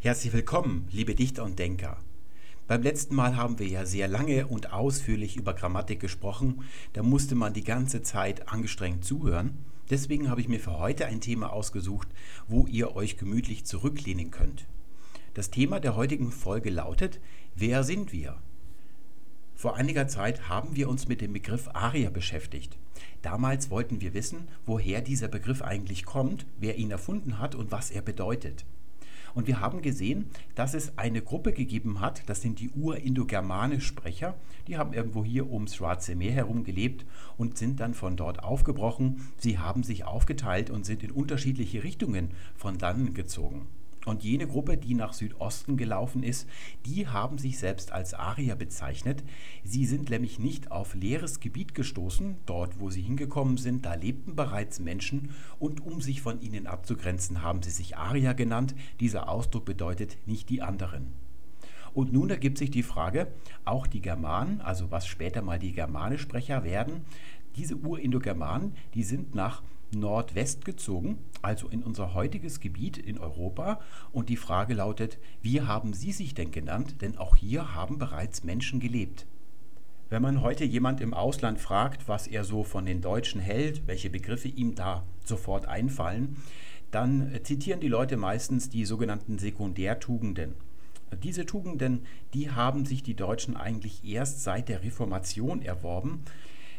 Herzlich willkommen, liebe Dichter und Denker. Beim letzten Mal haben wir ja sehr lange und ausführlich über Grammatik gesprochen. Da musste man die ganze Zeit angestrengt zuhören. Deswegen habe ich mir für heute ein Thema ausgesucht, wo ihr euch gemütlich zurücklehnen könnt. Das Thema der heutigen Folge lautet, wer sind wir? Vor einiger Zeit haben wir uns mit dem Begriff Arier beschäftigt. Damals wollten wir wissen, woher dieser Begriff eigentlich kommt, wer ihn erfunden hat und was er bedeutet. Und wir haben gesehen, dass es eine Gruppe gegeben hat, das sind die Urindogermanisch-Sprecher, die haben irgendwo hier ums Schwarze Meer herum gelebt und sind dann von dort aufgebrochen. Sie haben sich aufgeteilt und sind in unterschiedliche Richtungen von dannen gezogen. Und jene Gruppe, die nach Südosten gelaufen ist, die haben sich selbst als Arier bezeichnet. Sie sind nämlich nicht auf leeres Gebiet gestoßen. Dort, wo sie hingekommen sind, da lebten bereits Menschen. Und um sich von ihnen abzugrenzen, haben sie sich Arier genannt. Dieser Ausdruck bedeutet nicht die anderen. Und nun ergibt sich die Frage, auch die Germanen, also was später mal die Germanischsprecher werden, diese Urindogermanen, die sind nach Nordwest gezogen, also in unser heutiges Gebiet in Europa. Und die Frage lautet, wie haben Sie sich denn genannt? Denn auch hier haben bereits Menschen gelebt. Wenn man heute jemand im Ausland fragt, was er so von den Deutschen hält, welche Begriffe ihm da sofort einfallen, dann zitieren die Leute meistens die sogenannten Sekundärtugenden. Diese Tugenden, die haben sich die Deutschen eigentlich erst seit der Reformation erworben.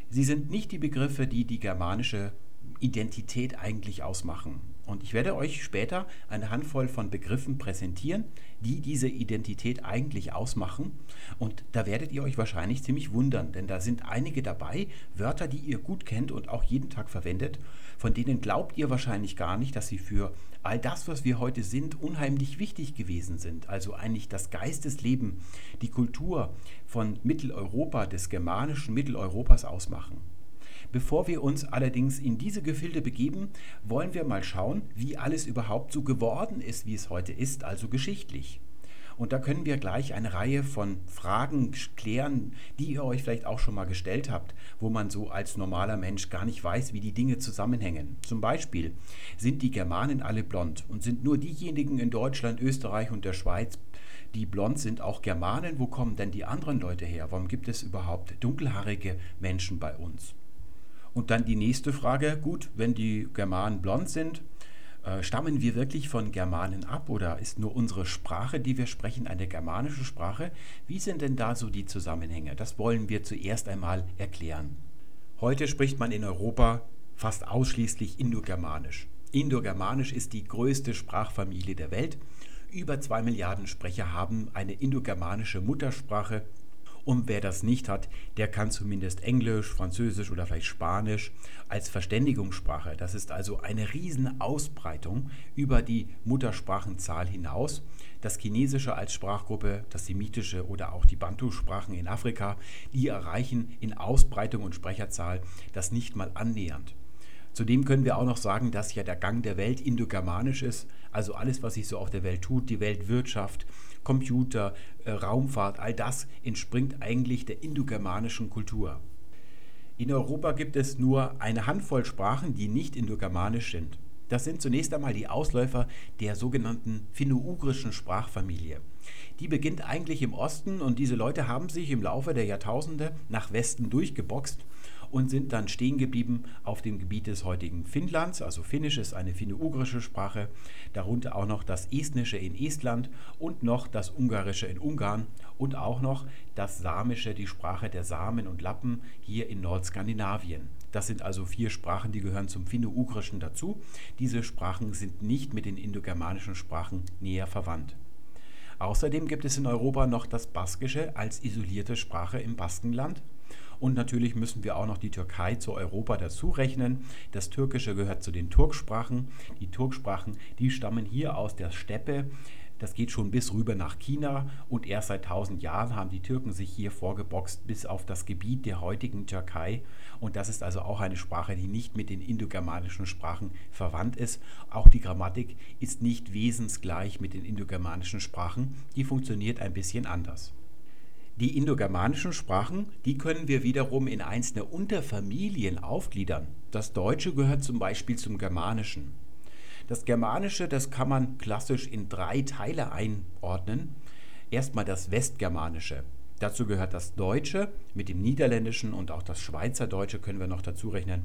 Sie sind nicht die Begriffe, die die germanische Identität eigentlich ausmachen. Und ich werde euch später eine Handvoll von Begriffen präsentieren, die diese Identität eigentlich ausmachen. Und da werdet ihr euch wahrscheinlich ziemlich wundern, denn da sind einige dabei, Wörter, die ihr gut kennt und auch jeden Tag verwendet, von denen glaubt ihr wahrscheinlich gar nicht, dass sie für all das, was wir heute sind, unheimlich wichtig gewesen sind. Also eigentlich das Geistesleben, die Kultur von Mitteleuropa, des germanischen Mitteleuropas ausmachen. Bevor wir uns allerdings in diese Gefilde begeben, wollen wir mal schauen, wie alles überhaupt so geworden ist, wie es heute ist, also geschichtlich. Und da können wir gleich eine Reihe von Fragen klären, die ihr euch vielleicht auch schon mal gestellt habt, wo man so als normaler Mensch gar nicht weiß, wie die Dinge zusammenhängen. Zum Beispiel, sind die Germanen alle blond und sind nur diejenigen in Deutschland, Österreich und der Schweiz, die blond sind, auch Germanen? Wo kommen denn die anderen Leute her? Warum gibt es überhaupt dunkelhaarige Menschen bei uns? Und dann die nächste Frage, gut, wenn die Germanen blond sind, äh, stammen wir wirklich von Germanen ab oder ist nur unsere Sprache, die wir sprechen, eine germanische Sprache? Wie sind denn da so die Zusammenhänge? Das wollen wir zuerst einmal erklären. Heute spricht man in Europa fast ausschließlich Indogermanisch. Indogermanisch ist die größte Sprachfamilie der Welt. Über zwei Milliarden Sprecher haben eine indogermanische Muttersprache und wer das nicht hat, der kann zumindest Englisch, Französisch oder vielleicht Spanisch als Verständigungssprache. Das ist also eine riesen Ausbreitung über die Muttersprachenzahl hinaus. Das Chinesische als Sprachgruppe, das Semitische oder auch die Bantu-Sprachen in Afrika, die erreichen in Ausbreitung und Sprecherzahl das nicht mal annähernd. Zudem können wir auch noch sagen, dass ja der Gang der Welt indogermanisch ist, also alles, was sich so auf der Welt tut, die Weltwirtschaft, Computer, äh, Raumfahrt, all das entspringt eigentlich der indogermanischen Kultur. In Europa gibt es nur eine Handvoll Sprachen, die nicht indogermanisch sind. Das sind zunächst einmal die Ausläufer der sogenannten finno-ugrischen Sprachfamilie. Die beginnt eigentlich im Osten und diese Leute haben sich im Laufe der Jahrtausende nach Westen durchgeboxt und sind dann stehen geblieben auf dem Gebiet des heutigen Finnlands. Also Finnisch ist eine finno-ugrische Sprache, darunter auch noch das Estnische in Estland und noch das Ungarische in Ungarn und auch noch das Samische, die Sprache der Samen und Lappen hier in Nordskandinavien. Das sind also vier Sprachen, die gehören zum Finno-Ugrischen dazu. Diese Sprachen sind nicht mit den indogermanischen Sprachen näher verwandt. Außerdem gibt es in Europa noch das Baskische als isolierte Sprache im Baskenland und natürlich müssen wir auch noch die Türkei zu Europa dazu rechnen. Das Türkische gehört zu den Turksprachen. Die Turksprachen, die stammen hier aus der Steppe. Das geht schon bis rüber nach China und erst seit 1000 Jahren haben die Türken sich hier vorgeboxt bis auf das Gebiet der heutigen Türkei. Und das ist also auch eine Sprache, die nicht mit den indogermanischen Sprachen verwandt ist. Auch die Grammatik ist nicht wesensgleich mit den indogermanischen Sprachen. Die funktioniert ein bisschen anders. Die indogermanischen Sprachen, die können wir wiederum in einzelne Unterfamilien aufgliedern. Das Deutsche gehört zum Beispiel zum Germanischen. Das Germanische, das kann man klassisch in drei Teile einordnen. Erstmal das Westgermanische. Dazu gehört das Deutsche mit dem Niederländischen und auch das Schweizerdeutsche können wir noch dazu rechnen.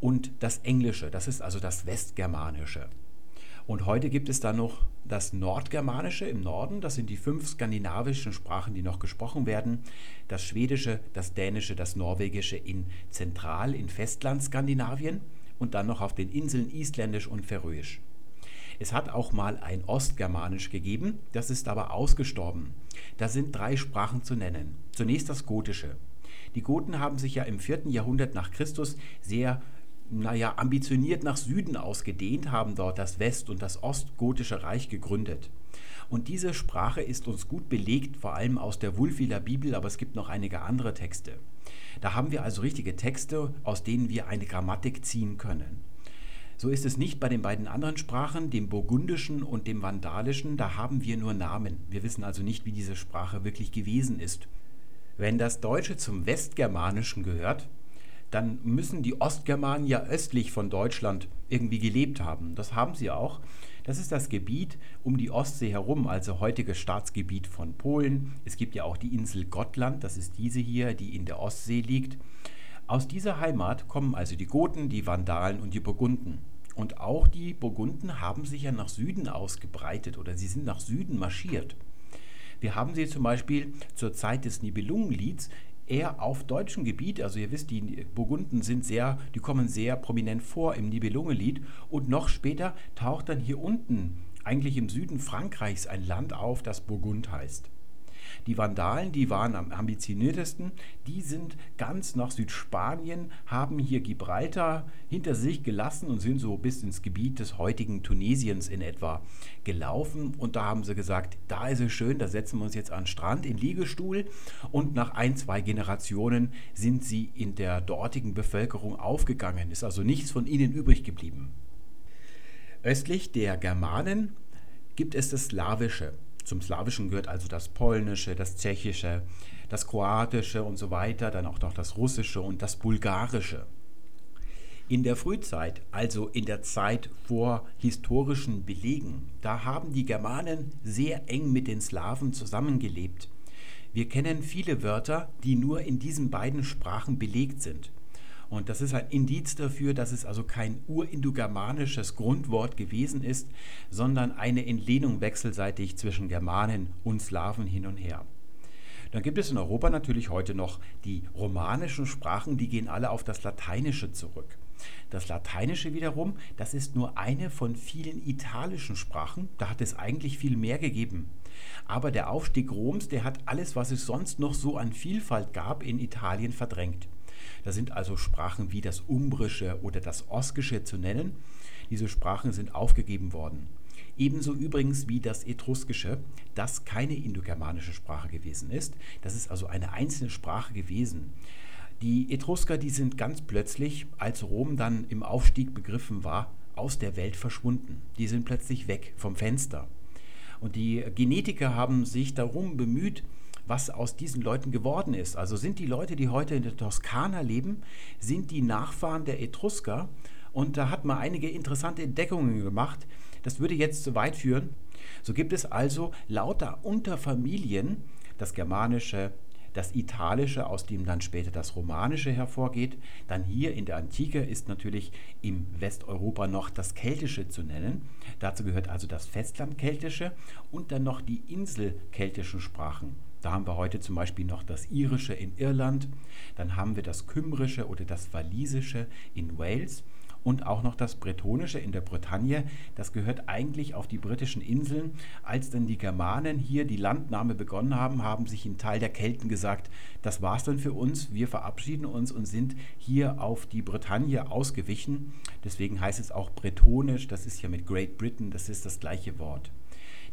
Und das Englische, das ist also das Westgermanische. Und heute gibt es dann noch das Nordgermanische im Norden. Das sind die fünf skandinavischen Sprachen, die noch gesprochen werden. Das Schwedische, das Dänische, das Norwegische in Zentral-, in Festlandskandinavien und dann noch auf den Inseln Isländisch und Färöisch. Es hat auch mal ein Ostgermanisch gegeben, das ist aber ausgestorben. Da sind drei Sprachen zu nennen. Zunächst das Gotische. Die Goten haben sich ja im 4. Jahrhundert nach Christus sehr naja, ambitioniert nach Süden ausgedehnt, haben dort das West- und das Ostgotische Reich gegründet. Und diese Sprache ist uns gut belegt, vor allem aus der Wulfiler Bibel, aber es gibt noch einige andere Texte. Da haben wir also richtige Texte, aus denen wir eine Grammatik ziehen können. So ist es nicht bei den beiden anderen Sprachen, dem Burgundischen und dem Vandalischen, da haben wir nur Namen. Wir wissen also nicht, wie diese Sprache wirklich gewesen ist. Wenn das Deutsche zum Westgermanischen gehört, dann müssen die Ostgermanen ja östlich von Deutschland irgendwie gelebt haben. Das haben sie auch. Das ist das Gebiet um die Ostsee herum, also heutiges Staatsgebiet von Polen. Es gibt ja auch die Insel Gottland, das ist diese hier, die in der Ostsee liegt. Aus dieser Heimat kommen also die Goten, die Vandalen und die Burgunden. Und auch die Burgunden haben sich ja nach Süden ausgebreitet oder sie sind nach Süden marschiert. Wir haben sie zum Beispiel zur Zeit des Nibelungenlieds eher auf deutschem Gebiet, also ihr wisst, die Burgunden sind sehr, die kommen sehr prominent vor im Nibelungenlied und noch später taucht dann hier unten, eigentlich im Süden Frankreichs, ein Land auf, das Burgund heißt. Die Vandalen, die waren am ambitioniertesten, die sind ganz nach Südspanien, haben hier Gibraltar hinter sich gelassen und sind so bis ins Gebiet des heutigen Tunesiens in etwa gelaufen. Und da haben sie gesagt, da ist es schön, da setzen wir uns jetzt an den Strand in Liegestuhl. Und nach ein, zwei Generationen sind sie in der dortigen Bevölkerung aufgegangen, ist also nichts von ihnen übrig geblieben. Östlich der Germanen gibt es das Slawische. Zum Slawischen gehört also das Polnische, das Tschechische, das Kroatische und so weiter, dann auch noch das Russische und das Bulgarische. In der Frühzeit, also in der Zeit vor historischen Belegen, da haben die Germanen sehr eng mit den Slawen zusammengelebt. Wir kennen viele Wörter, die nur in diesen beiden Sprachen belegt sind. Und das ist ein Indiz dafür, dass es also kein urindogermanisches Grundwort gewesen ist, sondern eine Entlehnung wechselseitig zwischen Germanen und Slawen hin und her. Dann gibt es in Europa natürlich heute noch die romanischen Sprachen, die gehen alle auf das Lateinische zurück. Das Lateinische wiederum, das ist nur eine von vielen italischen Sprachen, da hat es eigentlich viel mehr gegeben. Aber der Aufstieg Roms, der hat alles, was es sonst noch so an Vielfalt gab, in Italien verdrängt. Da sind also Sprachen wie das Umbrische oder das Oskische zu nennen. Diese Sprachen sind aufgegeben worden. Ebenso übrigens wie das Etruskische, das keine indogermanische Sprache gewesen ist. Das ist also eine einzelne Sprache gewesen. Die Etrusker, die sind ganz plötzlich, als Rom dann im Aufstieg begriffen war, aus der Welt verschwunden. Die sind plötzlich weg vom Fenster. Und die Genetiker haben sich darum bemüht, was aus diesen Leuten geworden ist. Also sind die Leute, die heute in der Toskana leben, sind die Nachfahren der Etrusker. Und da hat man einige interessante Entdeckungen gemacht. Das würde jetzt zu weit führen. So gibt es also lauter Unterfamilien, das Germanische, das Italische, aus dem dann später das Romanische hervorgeht. Dann hier in der Antike ist natürlich im Westeuropa noch das Keltische zu nennen. Dazu gehört also das Festlandkeltische und dann noch die Inselkeltischen Sprachen. Da haben wir heute zum Beispiel noch das Irische in Irland, dann haben wir das Kymrische oder das Walisische in Wales und auch noch das Bretonische in der Bretagne. Das gehört eigentlich auf die britischen Inseln. Als dann die Germanen hier die Landnahme begonnen haben, haben sich ein Teil der Kelten gesagt, das war's dann für uns, wir verabschieden uns und sind hier auf die Bretagne ausgewichen. Deswegen heißt es auch Bretonisch, das ist ja mit Great Britain, das ist das gleiche Wort.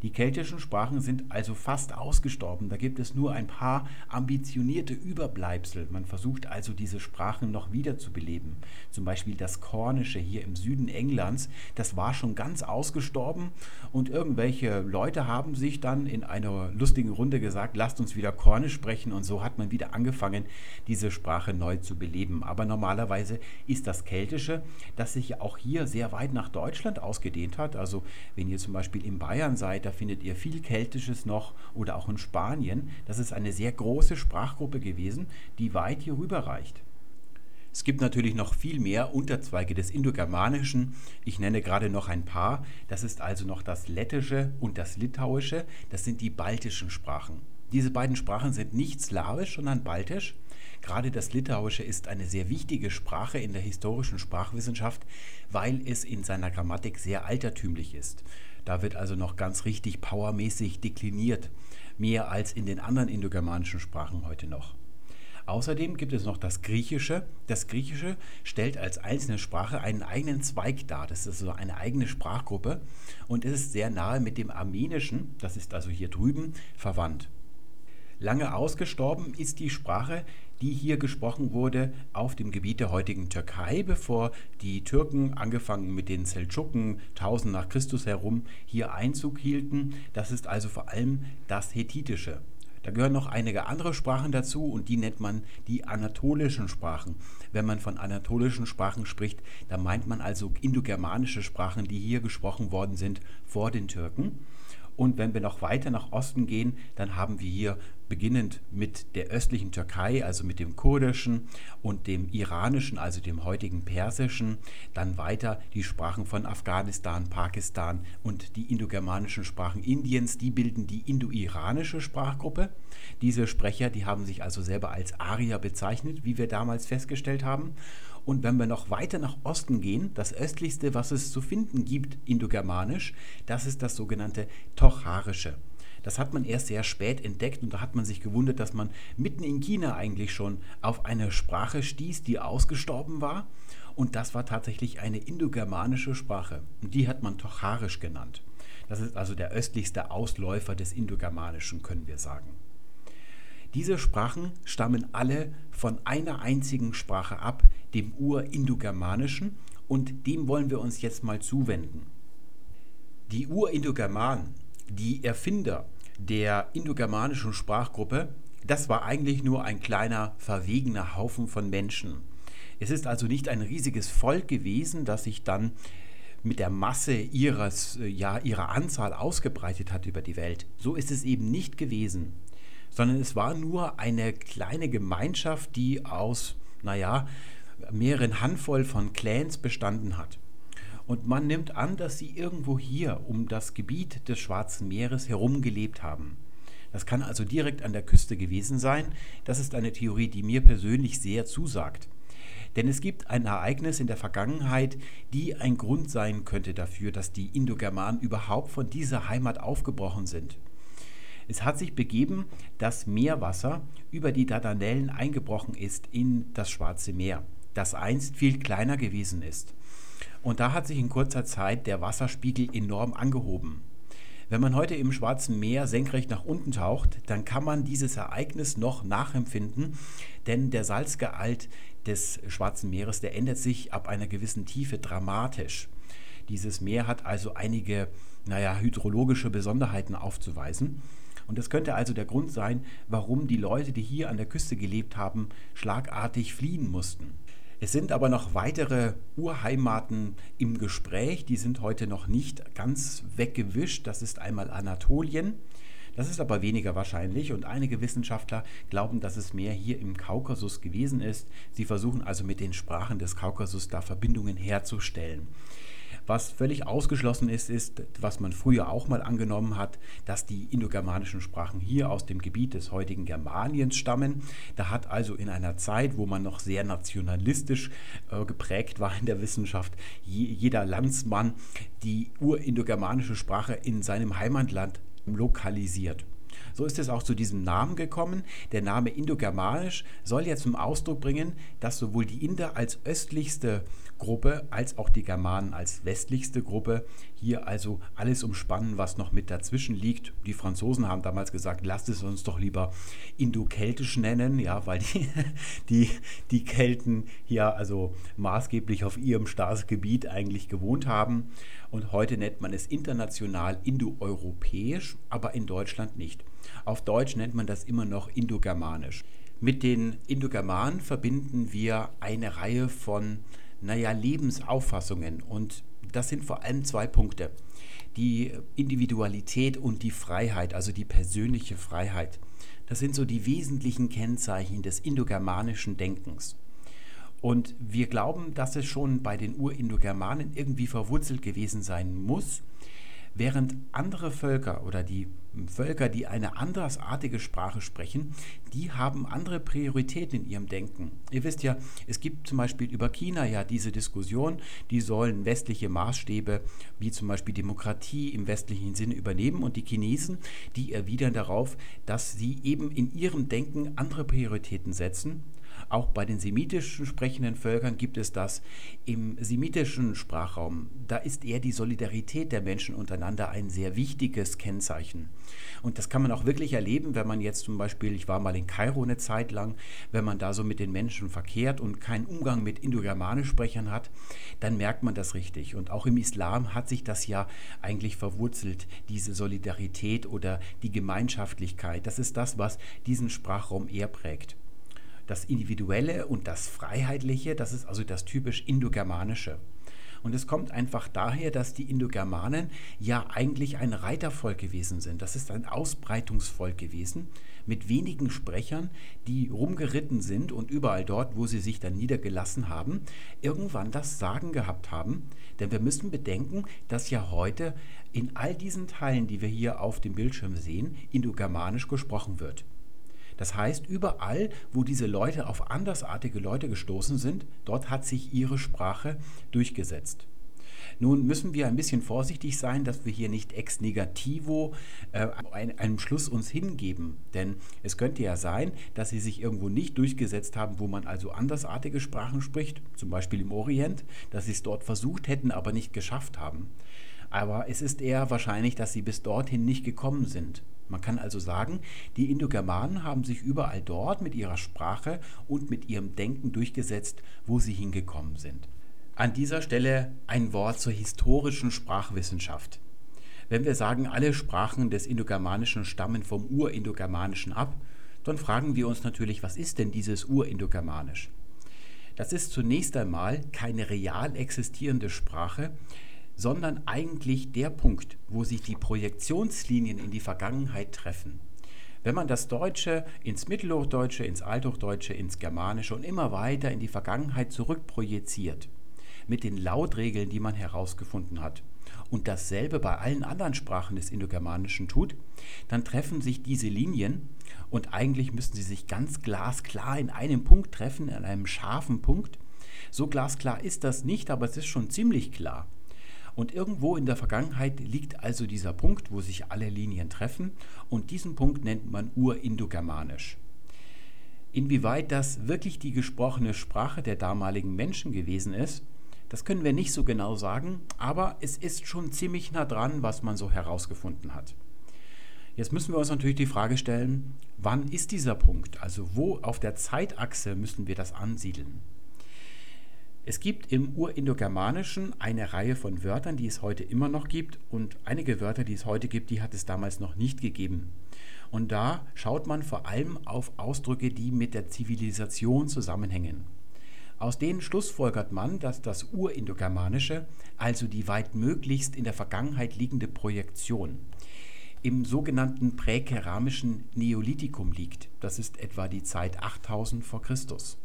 Die keltischen Sprachen sind also fast ausgestorben. Da gibt es nur ein paar ambitionierte Überbleibsel. Man versucht also diese Sprachen noch wiederzubeleben. Zum Beispiel das Kornische hier im Süden Englands, das war schon ganz ausgestorben und irgendwelche Leute haben sich dann in einer lustigen Runde gesagt, lasst uns wieder Kornisch sprechen und so hat man wieder angefangen, diese Sprache neu zu beleben. Aber normalerweise ist das Keltische, das sich auch hier sehr weit nach Deutschland ausgedehnt hat. Also wenn ihr zum Beispiel in Bayern seid, da findet ihr viel Keltisches noch oder auch in Spanien. Das ist eine sehr große Sprachgruppe gewesen, die weit hier rüber reicht. Es gibt natürlich noch viel mehr Unterzweige des Indogermanischen. Ich nenne gerade noch ein paar. Das ist also noch das Lettische und das Litauische. Das sind die baltischen Sprachen. Diese beiden Sprachen sind nicht slawisch, sondern baltisch. Gerade das Litauische ist eine sehr wichtige Sprache in der historischen Sprachwissenschaft, weil es in seiner Grammatik sehr altertümlich ist. Da wird also noch ganz richtig powermäßig dekliniert, mehr als in den anderen indogermanischen Sprachen heute noch. Außerdem gibt es noch das Griechische. Das Griechische stellt als einzelne Sprache einen eigenen Zweig dar. Das ist so eine eigene Sprachgruppe und ist sehr nahe mit dem Armenischen, das ist also hier drüben, verwandt. Lange ausgestorben ist die Sprache, die hier gesprochen wurde, auf dem Gebiet der heutigen Türkei, bevor die Türken, angefangen mit den Seldschuken 1000 nach Christus herum, hier Einzug hielten. Das ist also vor allem das Hethitische. Da gehören noch einige andere Sprachen dazu und die nennt man die anatolischen Sprachen. Wenn man von anatolischen Sprachen spricht, dann meint man also indogermanische Sprachen, die hier gesprochen worden sind vor den Türken. Und wenn wir noch weiter nach Osten gehen, dann haben wir hier beginnend mit der östlichen Türkei, also mit dem kurdischen und dem iranischen, also dem heutigen persischen, dann weiter die Sprachen von Afghanistan, Pakistan und die indogermanischen Sprachen Indiens, die bilden die indo-iranische Sprachgruppe. Diese Sprecher, die haben sich also selber als Arier bezeichnet, wie wir damals festgestellt haben. Und wenn wir noch weiter nach Osten gehen, das östlichste, was es zu finden gibt, indogermanisch, das ist das sogenannte Tocharische. Das hat man erst sehr spät entdeckt und da hat man sich gewundert, dass man mitten in China eigentlich schon auf eine Sprache stieß, die ausgestorben war. Und das war tatsächlich eine indogermanische Sprache. Und die hat man Tocharisch genannt. Das ist also der östlichste Ausläufer des Indogermanischen, können wir sagen. Diese Sprachen stammen alle von einer einzigen Sprache ab, dem Urindogermanischen, und dem wollen wir uns jetzt mal zuwenden. Die Urindogermanen, die Erfinder der indogermanischen Sprachgruppe, das war eigentlich nur ein kleiner, verwegener Haufen von Menschen. Es ist also nicht ein riesiges Volk gewesen, das sich dann mit der Masse ihres, ja, ihrer Anzahl ausgebreitet hat über die Welt. So ist es eben nicht gewesen sondern es war nur eine kleine Gemeinschaft, die aus, naja, mehreren Handvoll von Clans bestanden hat. Und man nimmt an, dass sie irgendwo hier um das Gebiet des Schwarzen Meeres herum gelebt haben. Das kann also direkt an der Küste gewesen sein. Das ist eine Theorie, die mir persönlich sehr zusagt. Denn es gibt ein Ereignis in der Vergangenheit, die ein Grund sein könnte dafür, dass die Indogermanen überhaupt von dieser Heimat aufgebrochen sind. Es hat sich begeben, dass Meerwasser über die Dardanellen eingebrochen ist in das Schwarze Meer, das einst viel kleiner gewesen ist. Und da hat sich in kurzer Zeit der Wasserspiegel enorm angehoben. Wenn man heute im Schwarzen Meer senkrecht nach unten taucht, dann kann man dieses Ereignis noch nachempfinden, denn der Salzgehalt des Schwarzen Meeres, der ändert sich ab einer gewissen Tiefe dramatisch. Dieses Meer hat also einige, naja, hydrologische Besonderheiten aufzuweisen. Und das könnte also der Grund sein, warum die Leute, die hier an der Küste gelebt haben, schlagartig fliehen mussten. Es sind aber noch weitere Urheimaten im Gespräch, die sind heute noch nicht ganz weggewischt. Das ist einmal Anatolien, das ist aber weniger wahrscheinlich und einige Wissenschaftler glauben, dass es mehr hier im Kaukasus gewesen ist. Sie versuchen also mit den Sprachen des Kaukasus da Verbindungen herzustellen. Was völlig ausgeschlossen ist, ist, was man früher auch mal angenommen hat, dass die indogermanischen Sprachen hier aus dem Gebiet des heutigen Germaniens stammen. Da hat also in einer Zeit, wo man noch sehr nationalistisch äh, geprägt war in der Wissenschaft, je, jeder Landsmann die urindogermanische Sprache in seinem Heimatland lokalisiert. So ist es auch zu diesem Namen gekommen. Der Name Indogermanisch soll ja zum Ausdruck bringen, dass sowohl die Inder als östlichste Gruppe als auch die Germanen als westlichste Gruppe hier also alles umspannen, was noch mit dazwischen liegt. Die Franzosen haben damals gesagt, lasst es uns doch lieber Indo-Keltisch nennen, ja, weil die, die, die Kelten hier also maßgeblich auf ihrem Staatsgebiet eigentlich gewohnt haben. Und heute nennt man es international indoeuropäisch, aber in Deutschland nicht. Auf Deutsch nennt man das immer noch indogermanisch. Mit den Indogermanen verbinden wir eine Reihe von naja, Lebensauffassungen. Und das sind vor allem zwei Punkte. Die Individualität und die Freiheit, also die persönliche Freiheit. Das sind so die wesentlichen Kennzeichen des indogermanischen Denkens. Und wir glauben, dass es schon bei den Urindogermanen irgendwie verwurzelt gewesen sein muss, während andere Völker oder die Völker, die eine andersartige Sprache sprechen, die haben andere Prioritäten in ihrem Denken. Ihr wisst ja, es gibt zum Beispiel über China ja diese Diskussion, die sollen westliche Maßstäbe wie zum Beispiel Demokratie im westlichen Sinne übernehmen und die Chinesen, die erwidern darauf, dass sie eben in ihrem Denken andere Prioritäten setzen auch bei den semitischen sprechenden Völkern gibt es das. Im semitischen Sprachraum, da ist eher die Solidarität der Menschen untereinander ein sehr wichtiges Kennzeichen. Und das kann man auch wirklich erleben, wenn man jetzt zum Beispiel, ich war mal in Kairo eine Zeit lang, wenn man da so mit den Menschen verkehrt und keinen Umgang mit Indogermanisch-Sprechern hat, dann merkt man das richtig. Und auch im Islam hat sich das ja eigentlich verwurzelt, diese Solidarität oder die Gemeinschaftlichkeit. Das ist das, was diesen Sprachraum eher prägt das Individuelle und das Freiheitliche, das ist also das typisch Indogermanische. Und es kommt einfach daher, dass die Indogermanen ja eigentlich ein Reitervolk gewesen sind. Das ist ein Ausbreitungsvolk gewesen mit wenigen Sprechern, die rumgeritten sind und überall dort, wo sie sich dann niedergelassen haben, irgendwann das Sagen gehabt haben. Denn wir müssen bedenken, dass ja heute in all diesen Teilen, die wir hier auf dem Bildschirm sehen, Indogermanisch gesprochen wird. Das heißt, überall, wo diese Leute auf andersartige Leute gestoßen sind, dort hat sich ihre Sprache durchgesetzt. Nun müssen wir ein bisschen vorsichtig sein, dass wir hier nicht ex negativo äh, einem Schluss uns hingeben. Denn es könnte ja sein, dass sie sich irgendwo nicht durchgesetzt haben, wo man also andersartige Sprachen spricht, zum Beispiel im Orient, dass sie es dort versucht hätten, aber nicht geschafft haben. Aber es ist eher wahrscheinlich, dass sie bis dorthin nicht gekommen sind. Man kann also sagen, die Indogermanen haben sich überall dort mit ihrer Sprache und mit ihrem Denken durchgesetzt, wo sie hingekommen sind. An dieser Stelle ein Wort zur historischen Sprachwissenschaft. Wenn wir sagen, alle Sprachen des Indogermanischen stammen vom Urindogermanischen ab, dann fragen wir uns natürlich, was ist denn dieses Urindogermanisch? Das ist zunächst einmal keine real existierende Sprache, sondern eigentlich der Punkt, wo sich die Projektionslinien in die Vergangenheit treffen. Wenn man das Deutsche ins Mittelhochdeutsche, ins Althochdeutsche, ins Germanische und immer weiter in die Vergangenheit zurückprojiziert, mit den Lautregeln, die man herausgefunden hat, und dasselbe bei allen anderen Sprachen des Indogermanischen tut, dann treffen sich diese Linien und eigentlich müssten sie sich ganz glasklar in einem Punkt treffen, in einem scharfen Punkt. So glasklar ist das nicht, aber es ist schon ziemlich klar. Und irgendwo in der Vergangenheit liegt also dieser Punkt, wo sich alle Linien treffen und diesen Punkt nennt man Urindogermanisch. Inwieweit das wirklich die gesprochene Sprache der damaligen Menschen gewesen ist, das können wir nicht so genau sagen, aber es ist schon ziemlich nah dran, was man so herausgefunden hat. Jetzt müssen wir uns natürlich die Frage stellen, wann ist dieser Punkt? Also wo auf der Zeitachse müssen wir das ansiedeln? Es gibt im Urindogermanischen eine Reihe von Wörtern, die es heute immer noch gibt und einige Wörter, die es heute gibt, die hat es damals noch nicht gegeben. Und da schaut man vor allem auf Ausdrücke, die mit der Zivilisation zusammenhängen. Aus denen schlussfolgert man, dass das Urindogermanische, also die weit möglichst in der Vergangenheit liegende Projektion, im sogenannten präkeramischen Neolithikum liegt. Das ist etwa die Zeit 8000 vor Christus.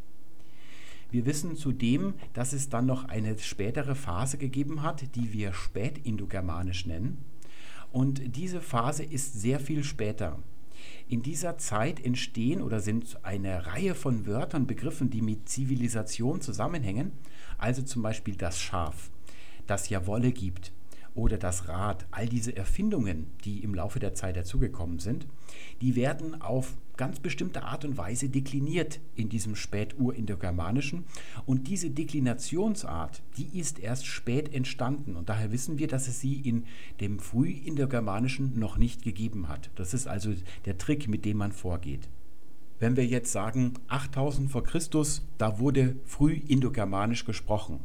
Wir wissen zudem, dass es dann noch eine spätere Phase gegeben hat, die wir spätindogermanisch nennen. Und diese Phase ist sehr viel später. In dieser Zeit entstehen oder sind eine Reihe von Wörtern, Begriffen, die mit Zivilisation zusammenhängen, also zum Beispiel das Schaf, das ja Wolle gibt, oder das Rad, all diese Erfindungen, die im Laufe der Zeit dazugekommen sind, die werden auf ganz bestimmte Art und Weise dekliniert in diesem Späturindogermanischen. Und diese Deklinationsart, die ist erst spät entstanden. Und daher wissen wir, dass es sie in dem Frühindogermanischen noch nicht gegeben hat. Das ist also der Trick, mit dem man vorgeht. Wenn wir jetzt sagen 8000 vor Christus, da wurde frühindogermanisch gesprochen,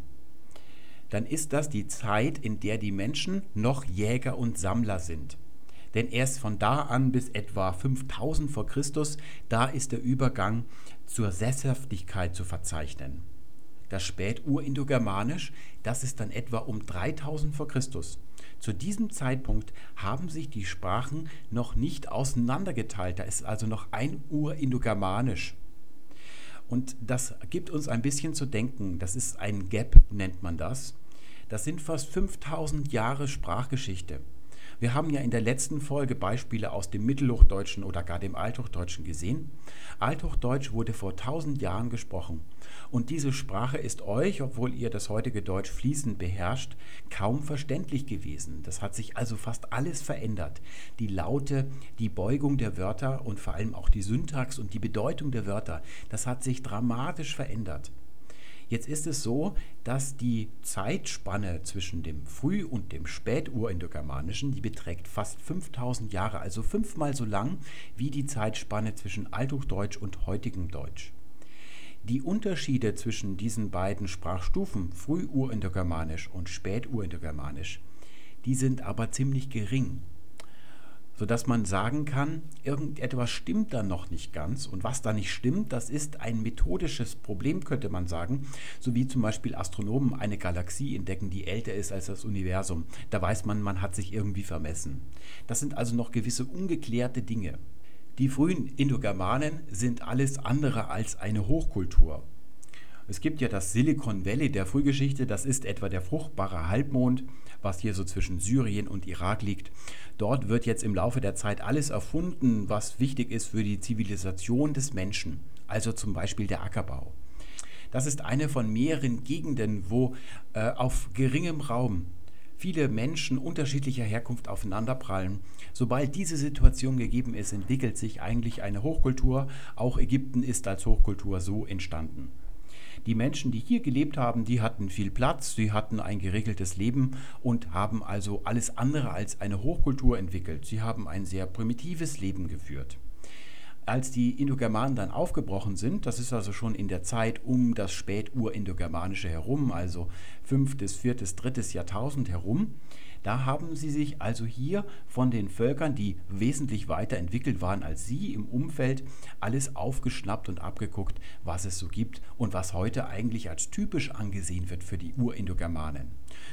dann ist das die Zeit, in der die Menschen noch Jäger und Sammler sind. Denn erst von da an bis etwa 5000 vor Christus, da ist der Übergang zur Sesshaftigkeit zu verzeichnen. Das Späturindogermanisch, das ist dann etwa um 3000 vor Christus. Zu diesem Zeitpunkt haben sich die Sprachen noch nicht auseinandergeteilt. Da ist also noch ein Urindogermanisch. Und das gibt uns ein bisschen zu denken. Das ist ein Gap, nennt man das. Das sind fast 5000 Jahre Sprachgeschichte. Wir haben ja in der letzten Folge Beispiele aus dem Mittelhochdeutschen oder gar dem Althochdeutschen gesehen. Althochdeutsch wurde vor 1000 Jahren gesprochen. Und diese Sprache ist euch, obwohl ihr das heutige Deutsch fließend beherrscht, kaum verständlich gewesen. Das hat sich also fast alles verändert. Die Laute, die Beugung der Wörter und vor allem auch die Syntax und die Bedeutung der Wörter, das hat sich dramatisch verändert. Jetzt ist es so, dass die Zeitspanne zwischen dem Früh- und dem Späturindogermanischen, die beträgt fast 5000 Jahre, also fünfmal so lang wie die Zeitspanne zwischen Althochdeutsch und heutigem Deutsch. Die Unterschiede zwischen diesen beiden Sprachstufen, Frühurindogermanisch und Späturindogermanisch, die sind aber ziemlich gering sodass man sagen kann, irgendetwas stimmt da noch nicht ganz. Und was da nicht stimmt, das ist ein methodisches Problem, könnte man sagen, so wie zum Beispiel Astronomen eine Galaxie entdecken, die älter ist als das Universum. Da weiß man, man hat sich irgendwie vermessen. Das sind also noch gewisse ungeklärte Dinge. Die frühen Indogermanen sind alles andere als eine Hochkultur. Es gibt ja das Silicon Valley der Frühgeschichte, das ist etwa der fruchtbare Halbmond, was hier so zwischen Syrien und Irak liegt. Dort wird jetzt im Laufe der Zeit alles erfunden, was wichtig ist für die Zivilisation des Menschen, also zum Beispiel der Ackerbau. Das ist eine von mehreren Gegenden, wo äh, auf geringem Raum viele Menschen unterschiedlicher Herkunft aufeinanderprallen. Sobald diese Situation gegeben ist, entwickelt sich eigentlich eine Hochkultur. Auch Ägypten ist als Hochkultur so entstanden. Die Menschen, die hier gelebt haben, die hatten viel Platz, sie hatten ein geregeltes Leben und haben also alles andere als eine Hochkultur entwickelt. Sie haben ein sehr primitives Leben geführt. Als die Indogermanen dann aufgebrochen sind, das ist also schon in der Zeit um das Späturindogermanische herum, also 5., 4., 3. Jahrtausend herum, da haben sie sich also hier von den Völkern, die wesentlich weiterentwickelt waren als sie im Umfeld, alles aufgeschnappt und abgeguckt, was es so gibt und was heute eigentlich als typisch angesehen wird für die Urindogermanen.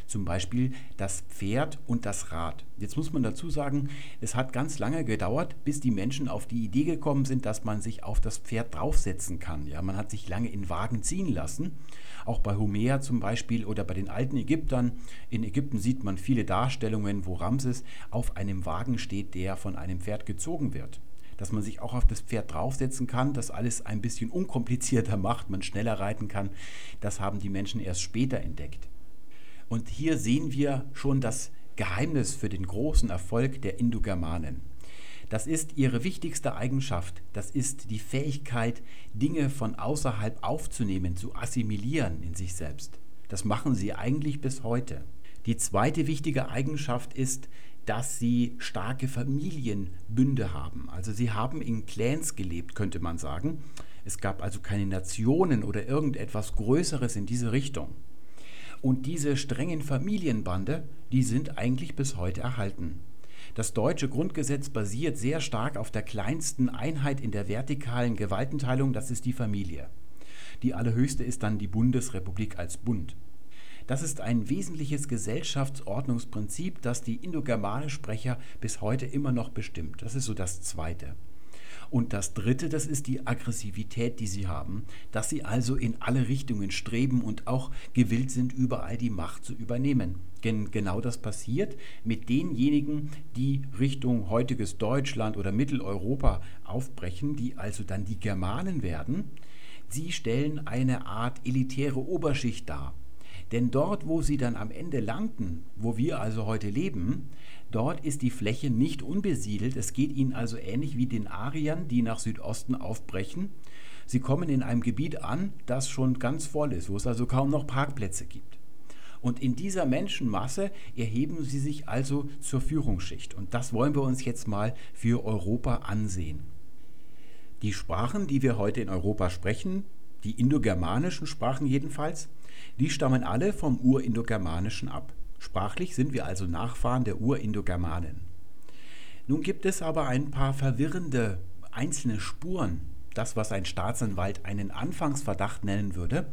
Zum Beispiel das Pferd und das Rad. Jetzt muss man dazu sagen, es hat ganz lange gedauert, bis die Menschen auf die Idee gekommen sind, dass man sich auf das Pferd draufsetzen kann. Ja, man hat sich lange in Wagen ziehen lassen. Auch bei Homer zum Beispiel oder bei den alten Ägyptern. In Ägypten sieht man viele Darstellungen, wo Ramses auf einem Wagen steht, der von einem Pferd gezogen wird dass man sich auch auf das Pferd draufsetzen kann, das alles ein bisschen unkomplizierter macht, man schneller reiten kann, das haben die Menschen erst später entdeckt. Und hier sehen wir schon das Geheimnis für den großen Erfolg der Indogermanen. Das ist ihre wichtigste Eigenschaft. Das ist die Fähigkeit, Dinge von außerhalb aufzunehmen, zu assimilieren in sich selbst. Das machen sie eigentlich bis heute. Die zweite wichtige Eigenschaft ist, dass sie starke Familienbünde haben. Also sie haben in Clans gelebt, könnte man sagen. Es gab also keine Nationen oder irgendetwas Größeres in diese Richtung. Und diese strengen Familienbande, die sind eigentlich bis heute erhalten. Das deutsche Grundgesetz basiert sehr stark auf der kleinsten Einheit in der vertikalen Gewaltenteilung, das ist die Familie. Die allerhöchste ist dann die Bundesrepublik als Bund. Das ist ein wesentliches Gesellschaftsordnungsprinzip, das die Indogermane-Sprecher bis heute immer noch bestimmt. Das ist so das Zweite. Und das Dritte, das ist die Aggressivität, die sie haben, dass sie also in alle Richtungen streben und auch gewillt sind, überall die Macht zu übernehmen. Denn genau das passiert mit denjenigen, die Richtung heutiges Deutschland oder Mitteleuropa aufbrechen, die also dann die Germanen werden. Sie stellen eine Art elitäre Oberschicht dar Denn dort, wo sie dann am Ende landen, wo wir also heute leben, dort ist die Fläche nicht unbesiedelt. Es geht ihnen also ähnlich wie den Ariern, die nach Südosten aufbrechen. Sie kommen in einem Gebiet an, das schon ganz voll ist, wo es also kaum noch Parkplätze gibt. Und in dieser Menschenmasse erheben sie sich also zur Führungsschicht. Und das wollen wir uns jetzt mal für Europa ansehen. Die Sprachen, die wir heute in Europa sprechen, die indogermanischen Sprachen jedenfalls, die stammen alle vom Urindogermanischen ab. Sprachlich sind wir also Nachfahren der Urindogermanen. Nun gibt es aber ein paar verwirrende einzelne Spuren, das was ein Staatsanwalt einen Anfangsverdacht nennen würde,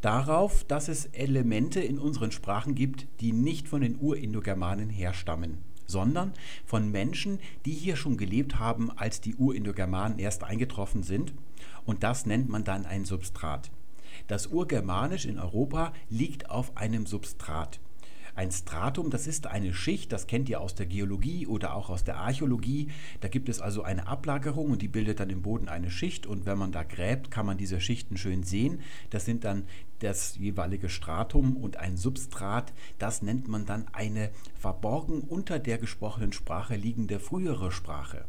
darauf, dass es Elemente in unseren Sprachen gibt, die nicht von den Urindogermanen herstammen, sondern von Menschen, die hier schon gelebt haben, als die Urindogermanen erst eingetroffen sind. Und das nennt man dann ein Substrat. Das Urgermanisch in Europa liegt auf einem Substrat. Ein Stratum, das ist eine Schicht, das kennt ihr aus der Geologie oder auch aus der Archäologie. Da gibt es also eine Ablagerung und die bildet dann im Boden eine Schicht und wenn man da gräbt, kann man diese Schichten schön sehen. Das sind dann das jeweilige Stratum und ein Substrat, das nennt man dann eine verborgen unter der gesprochenen Sprache liegende frühere Sprache.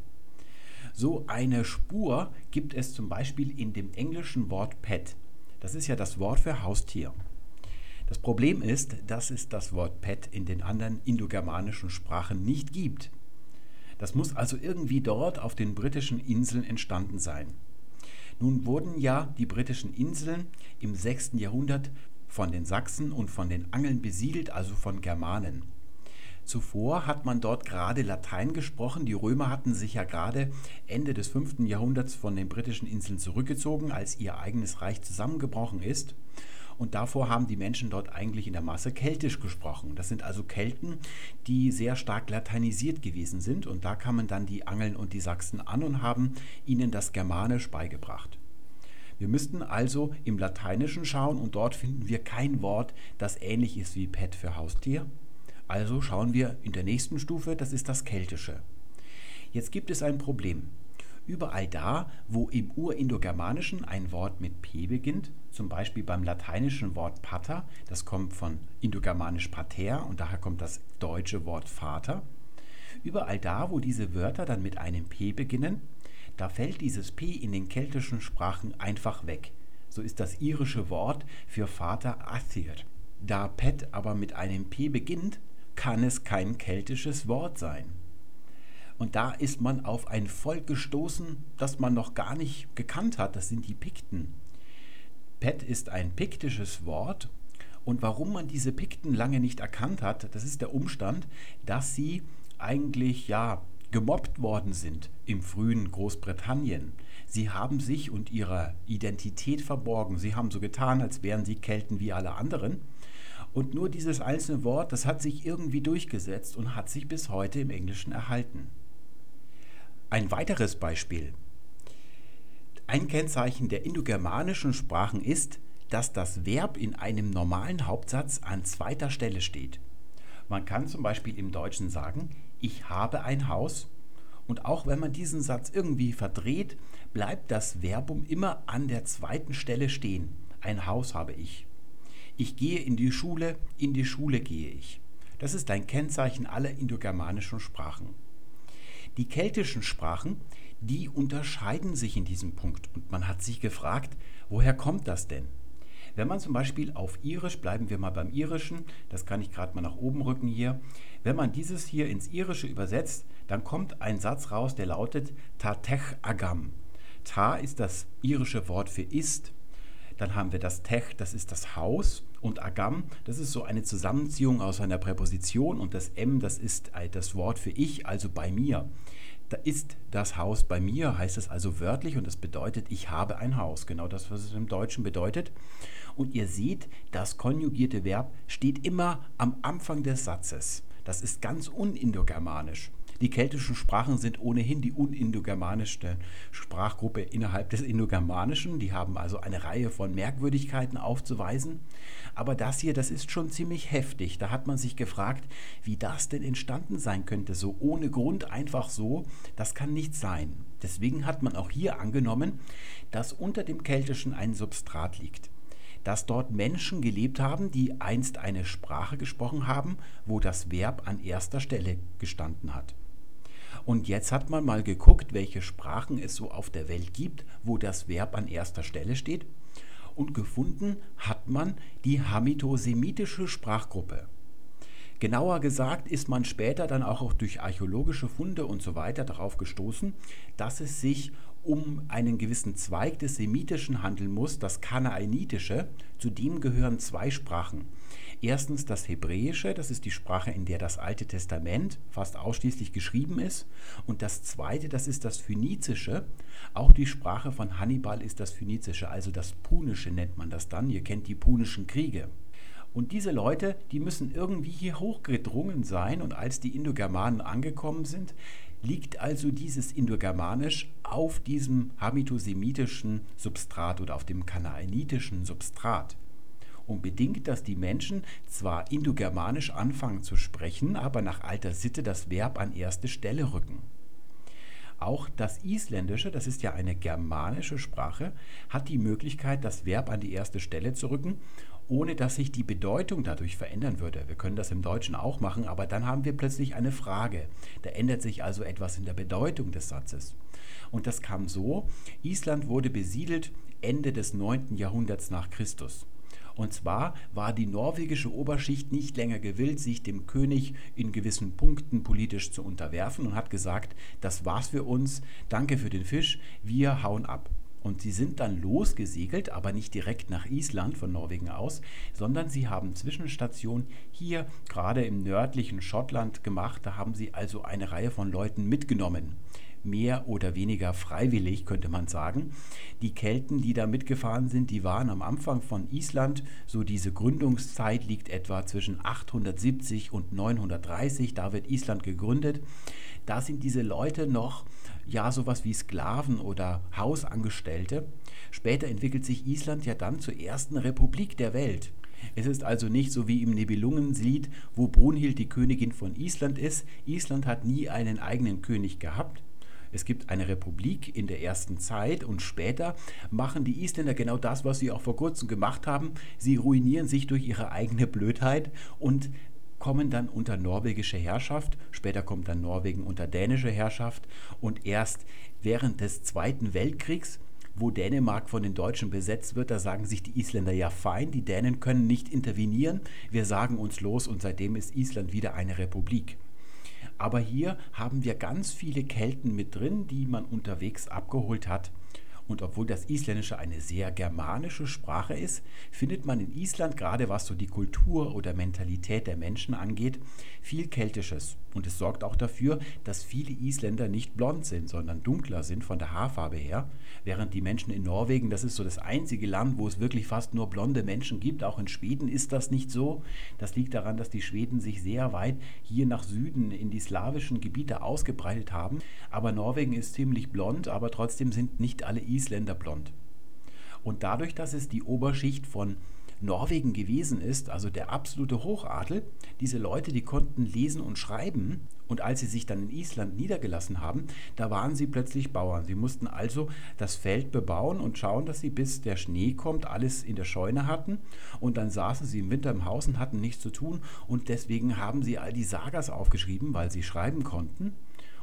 So eine Spur gibt es zum Beispiel in dem englischen Wort Pet. Das ist ja das Wort für Haustier. Das Problem ist, dass es das Wort Pet in den anderen indogermanischen Sprachen nicht gibt. Das muss also irgendwie dort auf den britischen Inseln entstanden sein. Nun wurden ja die britischen Inseln im 6. Jahrhundert von den Sachsen und von den Angeln besiedelt, also von Germanen. Zuvor hat man dort gerade Latein gesprochen. Die Römer hatten sich ja gerade Ende des 5. Jahrhunderts von den britischen Inseln zurückgezogen, als ihr eigenes Reich zusammengebrochen ist. Und davor haben die Menschen dort eigentlich in der Masse keltisch gesprochen. Das sind also Kelten, die sehr stark lateinisiert gewesen sind. Und da kamen dann die Angeln und die Sachsen an und haben ihnen das Germanisch beigebracht. Wir müssten also im Lateinischen schauen und dort finden wir kein Wort, das ähnlich ist wie Pet für Haustier. Also schauen wir in der nächsten Stufe, das ist das Keltische. Jetzt gibt es ein Problem. Überall da, wo im Urindogermanischen ein Wort mit P beginnt, zum Beispiel beim lateinischen Wort pater, das kommt von indogermanisch pater und daher kommt das deutsche Wort Vater. Überall da, wo diese Wörter dann mit einem P beginnen, da fällt dieses P in den keltischen Sprachen einfach weg. So ist das irische Wort für Vater Athir. Da Pet aber mit einem P beginnt, kann es kein keltisches Wort sein. Und da ist man auf ein Volk gestoßen, das man noch gar nicht gekannt hat. Das sind die Pikten. Pet ist ein piktisches Wort. Und warum man diese Pikten lange nicht erkannt hat, das ist der Umstand, dass sie eigentlich ja gemobbt worden sind im frühen Großbritannien. Sie haben sich und ihre Identität verborgen. Sie haben so getan, als wären sie Kelten wie alle anderen. Und nur dieses einzelne Wort, das hat sich irgendwie durchgesetzt und hat sich bis heute im Englischen erhalten. Ein weiteres Beispiel. Ein Kennzeichen der indogermanischen Sprachen ist, dass das Verb in einem normalen Hauptsatz an zweiter Stelle steht. Man kann zum Beispiel im Deutschen sagen, ich habe ein Haus. Und auch wenn man diesen Satz irgendwie verdreht, bleibt das Verbum immer an der zweiten Stelle stehen. Ein Haus habe ich. Ich gehe in die Schule, in die Schule gehe ich. Das ist ein Kennzeichen aller indogermanischen Sprachen. Die keltischen Sprachen, die unterscheiden sich in diesem Punkt. Und man hat sich gefragt, woher kommt das denn? Wenn man zum Beispiel auf Irisch, bleiben wir mal beim Irischen, das kann ich gerade mal nach oben rücken hier, wenn man dieses hier ins Irische übersetzt, dann kommt ein Satz raus, der lautet Tatech Agam. Ta ist das irische Wort für ist. Dann haben wir das Tech, das ist das Haus. Und Agam, das ist so eine Zusammenziehung aus einer Präposition. Und das M, das ist das Wort für ich, also bei mir. Da ist das Haus bei mir, heißt es also wörtlich und das bedeutet, ich habe ein Haus. Genau das, was es im Deutschen bedeutet. Und ihr seht, das konjugierte Verb steht immer am Anfang des Satzes. Das ist ganz unindogermanisch. Die keltischen Sprachen sind ohnehin die unindogermanischste Sprachgruppe innerhalb des Indogermanischen. Die haben also eine Reihe von Merkwürdigkeiten aufzuweisen. Aber das hier, das ist schon ziemlich heftig. Da hat man sich gefragt, wie das denn entstanden sein könnte. So ohne Grund einfach so, das kann nicht sein. Deswegen hat man auch hier angenommen, dass unter dem Keltischen ein Substrat liegt. dass dort Menschen gelebt haben, die einst eine Sprache gesprochen haben, wo das Verb an erster Stelle gestanden hat. Und jetzt hat man mal geguckt, welche Sprachen es so auf der Welt gibt, wo das Verb an erster Stelle steht. Und gefunden hat man die hamitosemitische Sprachgruppe. Genauer gesagt ist man später dann auch durch archäologische Funde und so weiter darauf gestoßen, dass es sich um einen gewissen Zweig des Semitischen handeln muss, das Kanaanitische. Zu dem gehören zwei Sprachen. Erstens das Hebräische, das ist die Sprache, in der das Alte Testament fast ausschließlich geschrieben ist. Und das Zweite, das ist das Phönizische. Auch die Sprache von Hannibal ist das Phönizische, also das Punische nennt man das dann. Ihr kennt die Punischen Kriege. Und diese Leute, die müssen irgendwie hier hochgedrungen sein. Und als die Indogermanen angekommen sind, liegt also dieses Indogermanisch auf diesem hamitosemitischen Substrat oder auf dem kanaanitischen Substrat. Und bedingt, dass die Menschen zwar indogermanisch anfangen zu sprechen, aber nach alter Sitte das Verb an erste Stelle rücken. Auch das Isländische, das ist ja eine germanische Sprache, hat die Möglichkeit, das Verb an die erste Stelle zu rücken ohne dass sich die Bedeutung dadurch verändern würde. Wir können das im Deutschen auch machen, aber dann haben wir plötzlich eine Frage. Da ändert sich also etwas in der Bedeutung des Satzes. Und das kam so, Island wurde besiedelt Ende des 9. Jahrhunderts nach Christus. Und zwar war die norwegische Oberschicht nicht länger gewillt, sich dem König in gewissen Punkten politisch zu unterwerfen und hat gesagt, das war's für uns, danke für den Fisch, wir hauen ab. Und sie sind dann losgesegelt, aber nicht direkt nach Island von Norwegen aus, sondern sie haben Zwischenstation hier gerade im nördlichen Schottland gemacht. Da haben sie also eine Reihe von Leuten mitgenommen. Mehr oder weniger freiwillig, könnte man sagen. Die Kelten, die da mitgefahren sind, die waren am Anfang von Island. So diese Gründungszeit liegt etwa zwischen 870 und 930. Da wird Island gegründet. Da sind diese Leute noch ja sowas wie Sklaven oder Hausangestellte. Später entwickelt sich Island ja dann zur ersten Republik der Welt. Es ist also nicht so wie im Nibelungenlied, wo Brunhild die Königin von Island ist. Island hat nie einen eigenen König gehabt. Es gibt eine Republik in der ersten Zeit und später machen die Isländer genau das, was sie auch vor kurzem gemacht haben. Sie ruinieren sich durch ihre eigene Blödheit und kommen dann unter norwegische Herrschaft, später kommt dann Norwegen unter dänische Herrschaft und erst während des Zweiten Weltkriegs wo Dänemark von den Deutschen besetzt wird, da sagen sich die Isländer ja fein, die Dänen können nicht intervenieren, wir sagen uns los und seitdem ist Island wieder eine Republik. Aber hier haben wir ganz viele Kelten mit drin, die man unterwegs abgeholt hat und obwohl das Isländische eine sehr germanische Sprache ist, findet man in Island, gerade was so die Kultur oder Mentalität der Menschen angeht, viel Keltisches. Und es sorgt auch dafür, dass viele Isländer nicht blond sind, sondern dunkler sind von der Haarfarbe her. Während die Menschen in Norwegen, das ist so das einzige Land, wo es wirklich fast nur blonde Menschen gibt. Auch in Schweden ist das nicht so. Das liegt daran, dass die Schweden sich sehr weit hier nach Süden in die slawischen Gebiete ausgebreitet haben. Aber Norwegen ist ziemlich blond, aber trotzdem sind nicht alle Isländer blond. Und dadurch, dass es die Oberschicht von Norwegen gewesen ist, also der absolute Hochadel, diese Leute, die konnten lesen und schreiben und als sie sich dann in Island niedergelassen haben, da waren sie plötzlich Bauern. Sie mussten also das Feld bebauen und schauen, dass sie bis der Schnee kommt, alles in der Scheune hatten und dann saßen sie im Winter im Haus und hatten nichts zu tun und deswegen haben sie all die Sagas aufgeschrieben, weil sie schreiben konnten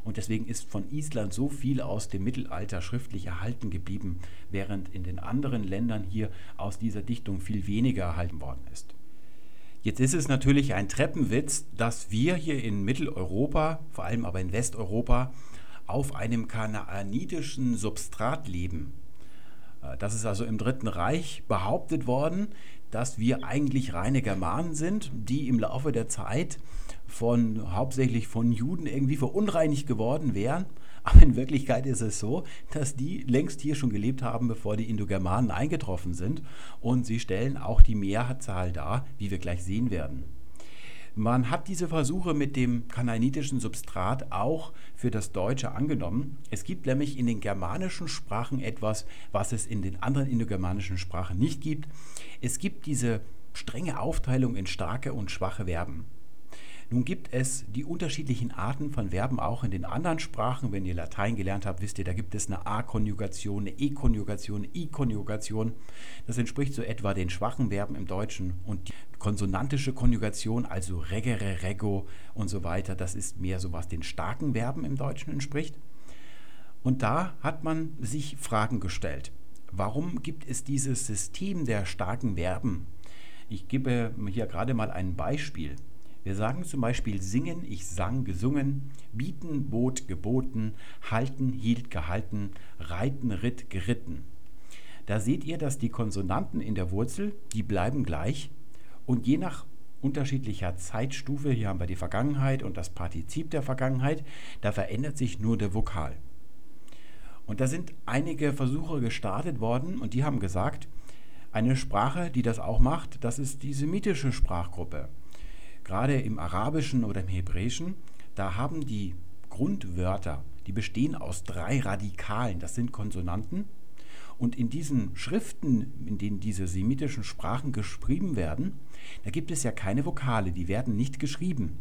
und deswegen ist von Island so viel aus dem Mittelalter schriftlich erhalten geblieben, während in den anderen Ländern hier aus dieser Dichtung viel weniger erhalten worden ist. Jetzt ist es natürlich ein Treppenwitz, dass wir hier in Mitteleuropa, vor allem aber in Westeuropa, auf einem kanaanitischen Substrat leben. Äh, das ist also im Dritten Reich behauptet worden, dass wir eigentlich reine Germanen sind, die im Laufe der Zeit von hauptsächlich von Juden irgendwie verunreinigt geworden wären. Aber in Wirklichkeit ist es so, dass die längst hier schon gelebt haben, bevor die Indogermanen eingetroffen sind. Und sie stellen auch die Mehrzahl dar, wie wir gleich sehen werden. Man hat diese Versuche mit dem kanaanitischen Substrat auch für das Deutsche angenommen. Es gibt nämlich in den germanischen Sprachen etwas, was es in den anderen indogermanischen Sprachen nicht gibt. Es gibt diese strenge Aufteilung in starke und schwache Verben. Nun gibt es die unterschiedlichen Arten von Verben auch in den anderen Sprachen. Wenn ihr Latein gelernt habt, wisst ihr, da gibt es eine A-Konjugation, eine E-Konjugation, eine I-Konjugation. Das entspricht so etwa den schwachen Verben im Deutschen. Und die konsonantische Konjugation, also regere, rego und so weiter, das ist mehr so was den starken Verben im Deutschen entspricht. Und da hat man sich Fragen gestellt. Warum gibt es dieses System der starken Verben? Ich gebe hier gerade mal ein Beispiel. Wir sagen zum Beispiel singen, ich sang, gesungen, bieten, bot, geboten, halten, hielt, gehalten, reiten, ritt, geritten. Da seht ihr, dass die Konsonanten in der Wurzel, die bleiben gleich und je nach unterschiedlicher Zeitstufe, hier haben wir die Vergangenheit und das Partizip der Vergangenheit, da verändert sich nur der Vokal. Und da sind einige Versuche gestartet worden und die haben gesagt, eine Sprache, die das auch macht, das ist die semitische Sprachgruppe gerade im Arabischen oder im Hebräischen, da haben die Grundwörter, die bestehen aus drei Radikalen, das sind Konsonanten. Und in diesen Schriften, in denen diese semitischen Sprachen geschrieben werden, da gibt es ja keine Vokale, die werden nicht geschrieben.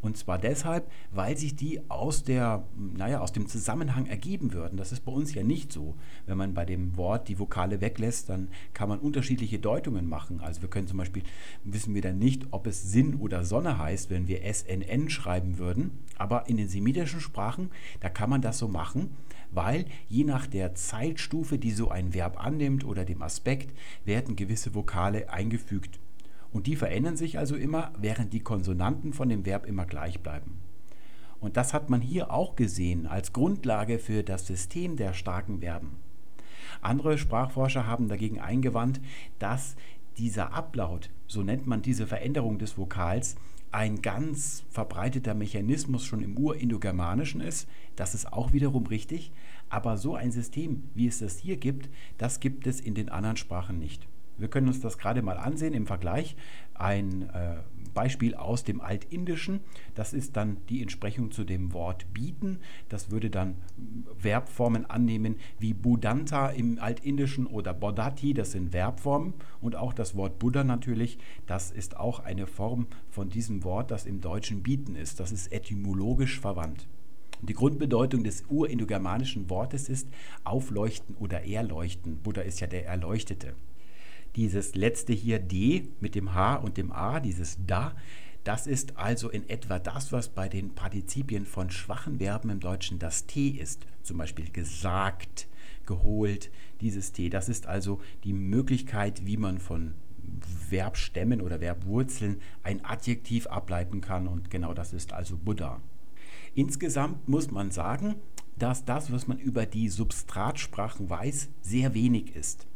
Und zwar deshalb, weil sich die aus, der, naja, aus dem Zusammenhang ergeben würden. Das ist bei uns ja nicht so. Wenn man bei dem Wort die Vokale weglässt, dann kann man unterschiedliche Deutungen machen. Also wir können zum Beispiel, wissen wir dann nicht, ob es Sinn oder Sonne heißt, wenn wir SNN schreiben würden. Aber in den semitischen Sprachen, da kann man das so machen, weil je nach der Zeitstufe, die so ein Verb annimmt oder dem Aspekt, werden gewisse Vokale eingefügt. Und die verändern sich also immer, während die Konsonanten von dem Verb immer gleich bleiben. Und das hat man hier auch gesehen als Grundlage für das System der starken Verben. Andere Sprachforscher haben dagegen eingewandt, dass dieser Ablaut, so nennt man diese Veränderung des Vokals, ein ganz verbreiteter Mechanismus schon im Urindogermanischen ist. Das ist auch wiederum richtig. Aber so ein System, wie es das hier gibt, das gibt es in den anderen Sprachen nicht. Wir können uns das gerade mal ansehen im Vergleich. Ein äh, Beispiel aus dem Altindischen, das ist dann die Entsprechung zu dem Wort bieten. Das würde dann Verbformen annehmen wie Budanta im Altindischen oder Bodhati, das sind Verbformen. Und auch das Wort Buddha natürlich, das ist auch eine Form von diesem Wort, das im Deutschen bieten ist. Das ist etymologisch verwandt. Die Grundbedeutung des urindogermanischen Wortes ist aufleuchten oder erleuchten. Buddha ist ja der Erleuchtete. Dieses letzte hier D mit dem H und dem A, dieses da, das ist also in etwa das, was bei den Partizipien von schwachen Verben im Deutschen das T ist. Zum Beispiel gesagt, geholt, dieses T. Das ist also die Möglichkeit, wie man von Verbstämmen oder Verbwurzeln ein Adjektiv ableiten kann und genau das ist also Buddha. Insgesamt muss man sagen, dass das, was man über die Substratsprachen weiß, sehr wenig ist.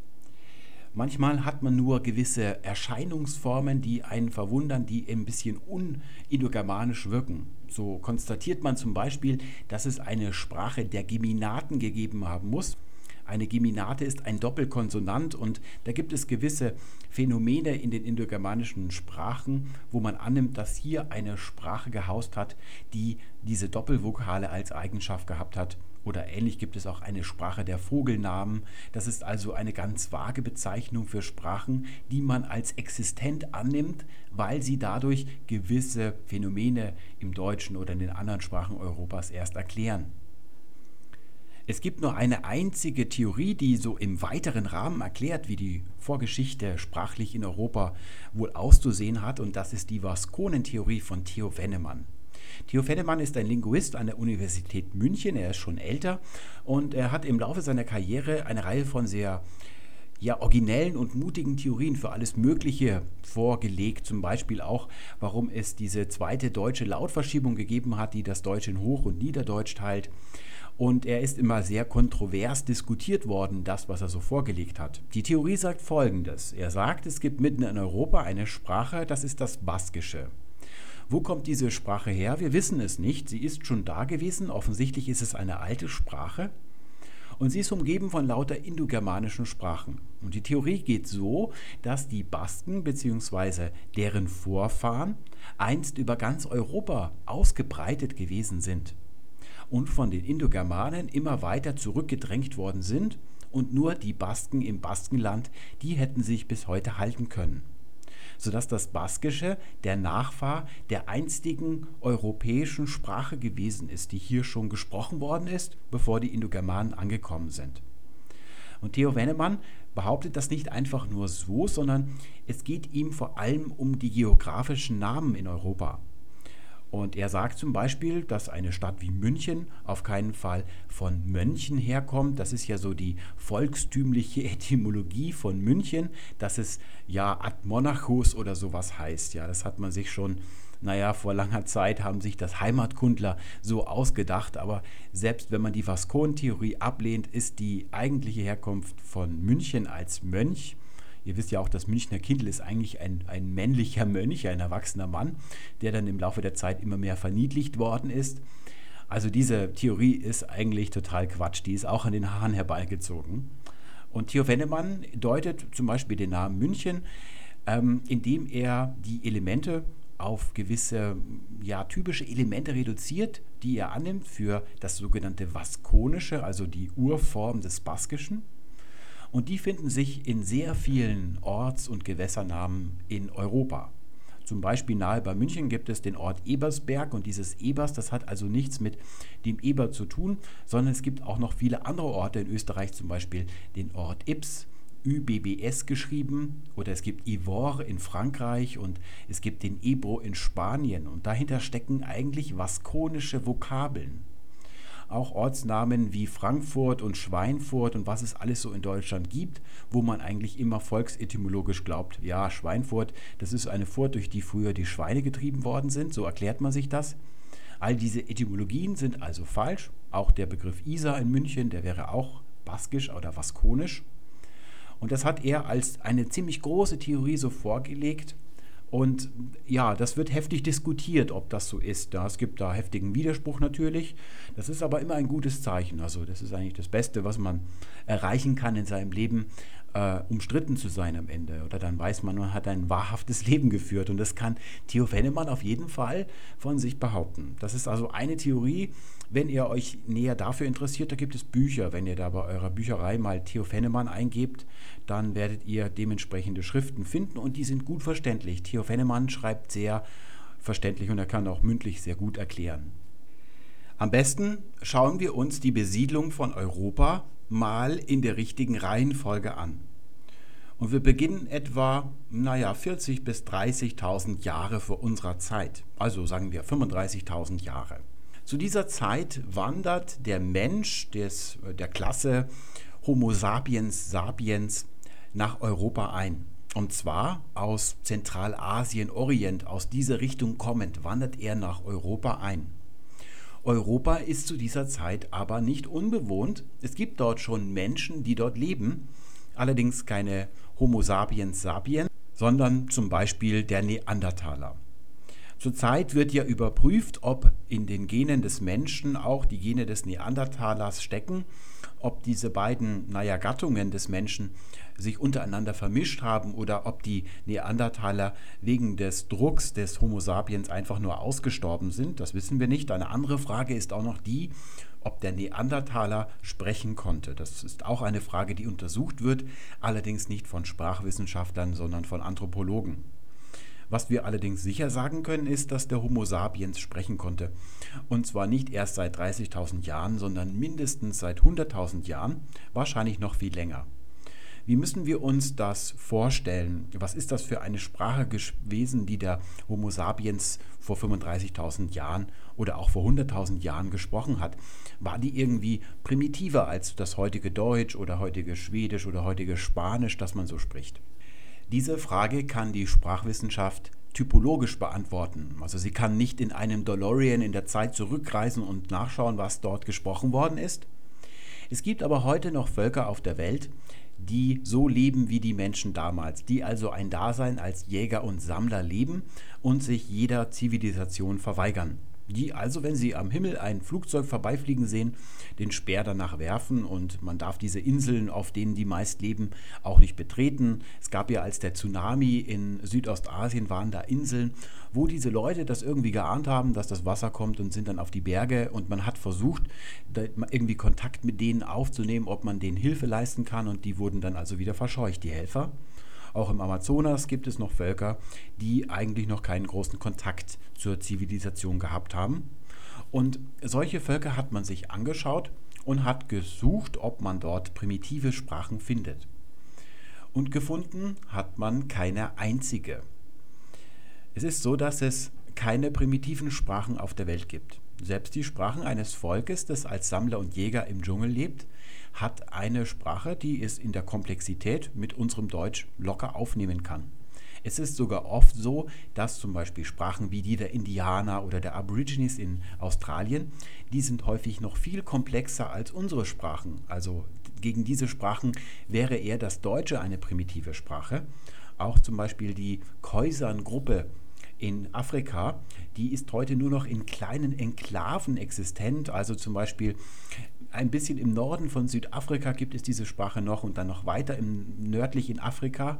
Manchmal hat man nur gewisse Erscheinungsformen, die einen verwundern, die ein bisschen unindogermanisch wirken. So konstatiert man zum Beispiel, dass es eine Sprache der Geminaten gegeben haben muss. Eine Geminate ist ein Doppelkonsonant und da gibt es gewisse Phänomene in den indogermanischen Sprachen, wo man annimmt, dass hier eine Sprache gehaust hat, die diese Doppelvokale als Eigenschaft gehabt hat oder ähnlich gibt es auch eine Sprache der Vogelnamen. Das ist also eine ganz vage Bezeichnung für Sprachen, die man als existent annimmt, weil sie dadurch gewisse Phänomene im Deutschen oder in den anderen Sprachen Europas erst erklären. Es gibt nur eine einzige Theorie, die so im weiteren Rahmen erklärt, wie die Vorgeschichte sprachlich in Europa wohl auszusehen hat, und das ist die Vaskonentheorie von Theo Wennemann. Theo Fennemann ist ein Linguist an der Universität München. Er ist schon älter und er hat im Laufe seiner Karriere eine Reihe von sehr ja, originellen und mutigen Theorien für alles Mögliche vorgelegt. Zum Beispiel auch, warum es diese zweite deutsche Lautverschiebung gegeben hat, die das Deutsche in Hoch- und Niederdeutsch teilt. Und er ist immer sehr kontrovers diskutiert worden, das, was er so vorgelegt hat. Die Theorie sagt Folgendes. Er sagt, es gibt mitten in Europa eine Sprache, das ist das Baskische. Wo kommt diese Sprache her? Wir wissen es nicht. Sie ist schon da gewesen. Offensichtlich ist es eine alte Sprache. Und sie ist umgeben von lauter indogermanischen Sprachen. Und die Theorie geht so, dass die Basken bzw. deren Vorfahren einst über ganz Europa ausgebreitet gewesen sind und von den Indogermanen immer weiter zurückgedrängt worden sind und nur die Basken im Baskenland, die hätten sich bis heute halten können. Sodass das Baskische der Nachfahr der einstigen europäischen Sprache gewesen ist, die hier schon gesprochen worden ist, bevor die Indogermanen angekommen sind. Und Theo Wennemann behauptet das nicht einfach nur so, sondern es geht ihm vor allem um die geografischen Namen in Europa. Und er sagt zum Beispiel, dass eine Stadt wie München auf keinen Fall von Mönchen herkommt. Das ist ja so die volkstümliche Etymologie von München, dass es ja ad monachus oder sowas heißt. Ja, das hat man sich schon, naja, vor langer Zeit haben sich das Heimatkundler so ausgedacht. Aber selbst wenn man die Vascon-Theorie ablehnt, ist die eigentliche Herkunft von München als Mönch Ihr wisst ja auch, das Münchner Kindl ist eigentlich ein, ein männlicher Mönch, ein erwachsener Mann, der dann im Laufe der Zeit immer mehr verniedlicht worden ist. Also diese Theorie ist eigentlich total Quatsch, die ist auch an den Haaren herbeigezogen. Und Theo Wennemann deutet zum Beispiel den Namen München, ähm, indem er die Elemente auf gewisse ja, typische Elemente reduziert, die er annimmt für das sogenannte Vaskonische, also die Urform des Baskischen. Und die finden sich in sehr vielen Orts- und Gewässernamen in Europa. Zum Beispiel nahe bei München gibt es den Ort Ebersberg. Und dieses Ebers, das hat also nichts mit dem Eber zu tun, sondern es gibt auch noch viele andere Orte in Österreich, zum Beispiel den Ort Ips, ÜBBS geschrieben, oder es gibt Ivor in Frankreich und es gibt den Ebro in Spanien. Und dahinter stecken eigentlich vaskonische Vokabeln auch Ortsnamen wie Frankfurt und Schweinfurt und was es alles so in Deutschland gibt, wo man eigentlich immer volksetymologisch glaubt, ja, Schweinfurt, das ist eine Furt, durch die früher die Schweine getrieben worden sind, so erklärt man sich das. All diese Etymologien sind also falsch. Auch der Begriff Isar in München, der wäre auch baskisch oder vaskonisch. Und das hat er als eine ziemlich große Theorie so vorgelegt und ja, das wird heftig diskutiert, ob das so ist. Ja, es gibt da heftigen Widerspruch natürlich. Das ist aber immer ein gutes Zeichen. Also das ist eigentlich das Beste, was man erreichen kann in seinem Leben, äh, umstritten zu sein am Ende. Oder dann weiß man, man hat ein wahrhaftes Leben geführt. Und das kann Theo Wennemann auf jeden Fall von sich behaupten. Das ist also eine Theorie. Wenn ihr euch näher dafür interessiert, da gibt es Bücher. Wenn ihr da bei eurer Bücherei mal Theo Fennemann eingebt, dann werdet ihr dementsprechende Schriften finden und die sind gut verständlich. Theo Fennemann schreibt sehr verständlich und er kann auch mündlich sehr gut erklären. Am besten schauen wir uns die Besiedlung von Europa mal in der richtigen Reihenfolge an. Und wir beginnen etwa, naja, 40.000 bis 30.000 Jahre vor unserer Zeit. Also sagen wir 35.000 Jahre. Zu dieser Zeit wandert der Mensch des, der Klasse Homo sapiens sapiens nach Europa ein. Und zwar aus Zentralasien, Orient, aus dieser Richtung kommend, wandert er nach Europa ein. Europa ist zu dieser Zeit aber nicht unbewohnt. Es gibt dort schon Menschen, die dort leben, allerdings keine Homo sapiens sapiens, sondern zum Beispiel der Neandertaler. Zurzeit wird ja überprüft, ob in den Genen des Menschen auch die Gene des Neandertalers stecken, ob diese beiden naja, Gattungen des Menschen sich untereinander vermischt haben oder ob die Neandertaler wegen des Drucks des Homo sapiens einfach nur ausgestorben sind. Das wissen wir nicht. Eine andere Frage ist auch noch die, ob der Neandertaler sprechen konnte. Das ist auch eine Frage, die untersucht wird, allerdings nicht von Sprachwissenschaftlern, sondern von Anthropologen. Was wir allerdings sicher sagen können, ist, dass der Homo sapiens sprechen konnte. Und zwar nicht erst seit 30.000 Jahren, sondern mindestens seit 100.000 Jahren, wahrscheinlich noch viel länger. Wie müssen wir uns das vorstellen? Was ist das für eine Sprache gewesen, die der Homo sapiens vor 35.000 Jahren oder auch vor 100.000 Jahren gesprochen hat? War die irgendwie primitiver als das heutige Deutsch oder heutige Schwedisch oder heutige Spanisch, das man so spricht? Diese Frage kann die Sprachwissenschaft typologisch beantworten. Also sie kann nicht in einem DeLorean in der Zeit zurückreisen und nachschauen, was dort gesprochen worden ist. Es gibt aber heute noch Völker auf der Welt, die so leben wie die Menschen damals, die also ein Dasein als Jäger und Sammler leben und sich jeder Zivilisation verweigern die also, wenn sie am Himmel ein Flugzeug vorbeifliegen sehen, den Speer danach werfen und man darf diese Inseln, auf denen die meist leben, auch nicht betreten. Es gab ja als der Tsunami in Südostasien waren da Inseln, wo diese Leute das irgendwie geahnt haben, dass das Wasser kommt und sind dann auf die Berge und man hat versucht, irgendwie Kontakt mit denen aufzunehmen, ob man denen Hilfe leisten kann und die wurden dann also wieder verscheucht, die Helfer. Auch im Amazonas gibt es noch Völker, die eigentlich noch keinen großen Kontakt zur Zivilisation gehabt haben. Und solche Völker hat man sich angeschaut und hat gesucht, ob man dort primitive Sprachen findet. Und gefunden hat man keine einzige. Es ist so, dass es keine primitiven Sprachen auf der Welt gibt. Selbst die Sprachen eines Volkes, das als Sammler und Jäger im Dschungel lebt, hat eine Sprache, die es in der Komplexität mit unserem Deutsch locker aufnehmen kann. Es ist sogar oft so, dass zum Beispiel Sprachen wie die der Indianer oder der Aborigines in Australien, die sind häufig noch viel komplexer als unsere Sprachen. Also gegen diese Sprachen wäre eher das Deutsche eine primitive Sprache. Auch zum Beispiel die Khoisan-Gruppe in Afrika, die ist heute nur noch in kleinen Enklaven existent. Also zum Beispiel ein bisschen im Norden von Südafrika gibt es diese Sprache noch und dann noch weiter im nördlich in Afrika.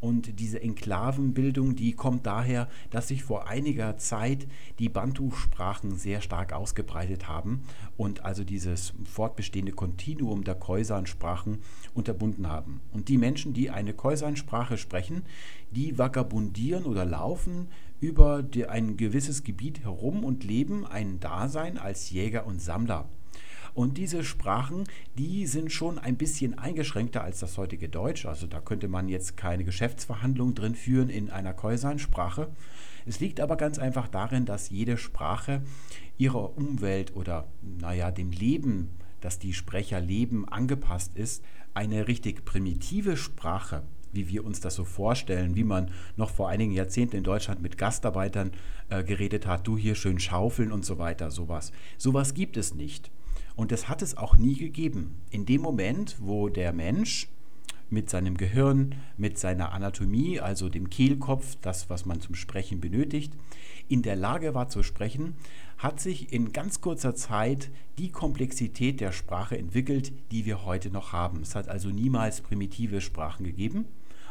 Und diese Enklavenbildung, die kommt daher, dass sich vor einiger Zeit die Bantu-Sprachen sehr stark ausgebreitet haben und also dieses fortbestehende Kontinuum der Khoisan-Sprachen unterbunden haben. Und die Menschen, die eine Khoisan-Sprache sprechen, die vagabundieren oder laufen über ein gewisses Gebiet herum und leben ein Dasein als Jäger und Sammler. Und diese Sprachen, die sind schon ein bisschen eingeschränkter als das heutige Deutsch. Also da könnte man jetzt keine Geschäftsverhandlungen drin führen in einer Käusern-Sprache. Es liegt aber ganz einfach darin, dass jede Sprache ihrer Umwelt oder naja, dem Leben, das die Sprecher leben, angepasst ist. Eine richtig primitive Sprache wie wir uns das so vorstellen, wie man noch vor einigen Jahrzehnten in Deutschland mit Gastarbeitern äh, geredet hat, du hier schön schaufeln und so weiter, sowas. Sowas gibt es nicht. Und das hat es auch nie gegeben. In dem Moment, wo der Mensch mit seinem Gehirn, mit seiner Anatomie, also dem Kehlkopf, das, was man zum Sprechen benötigt, in der Lage war zu sprechen, hat sich in ganz kurzer Zeit die Komplexität der Sprache entwickelt, die wir heute noch haben. Es hat also niemals primitive Sprachen gegeben.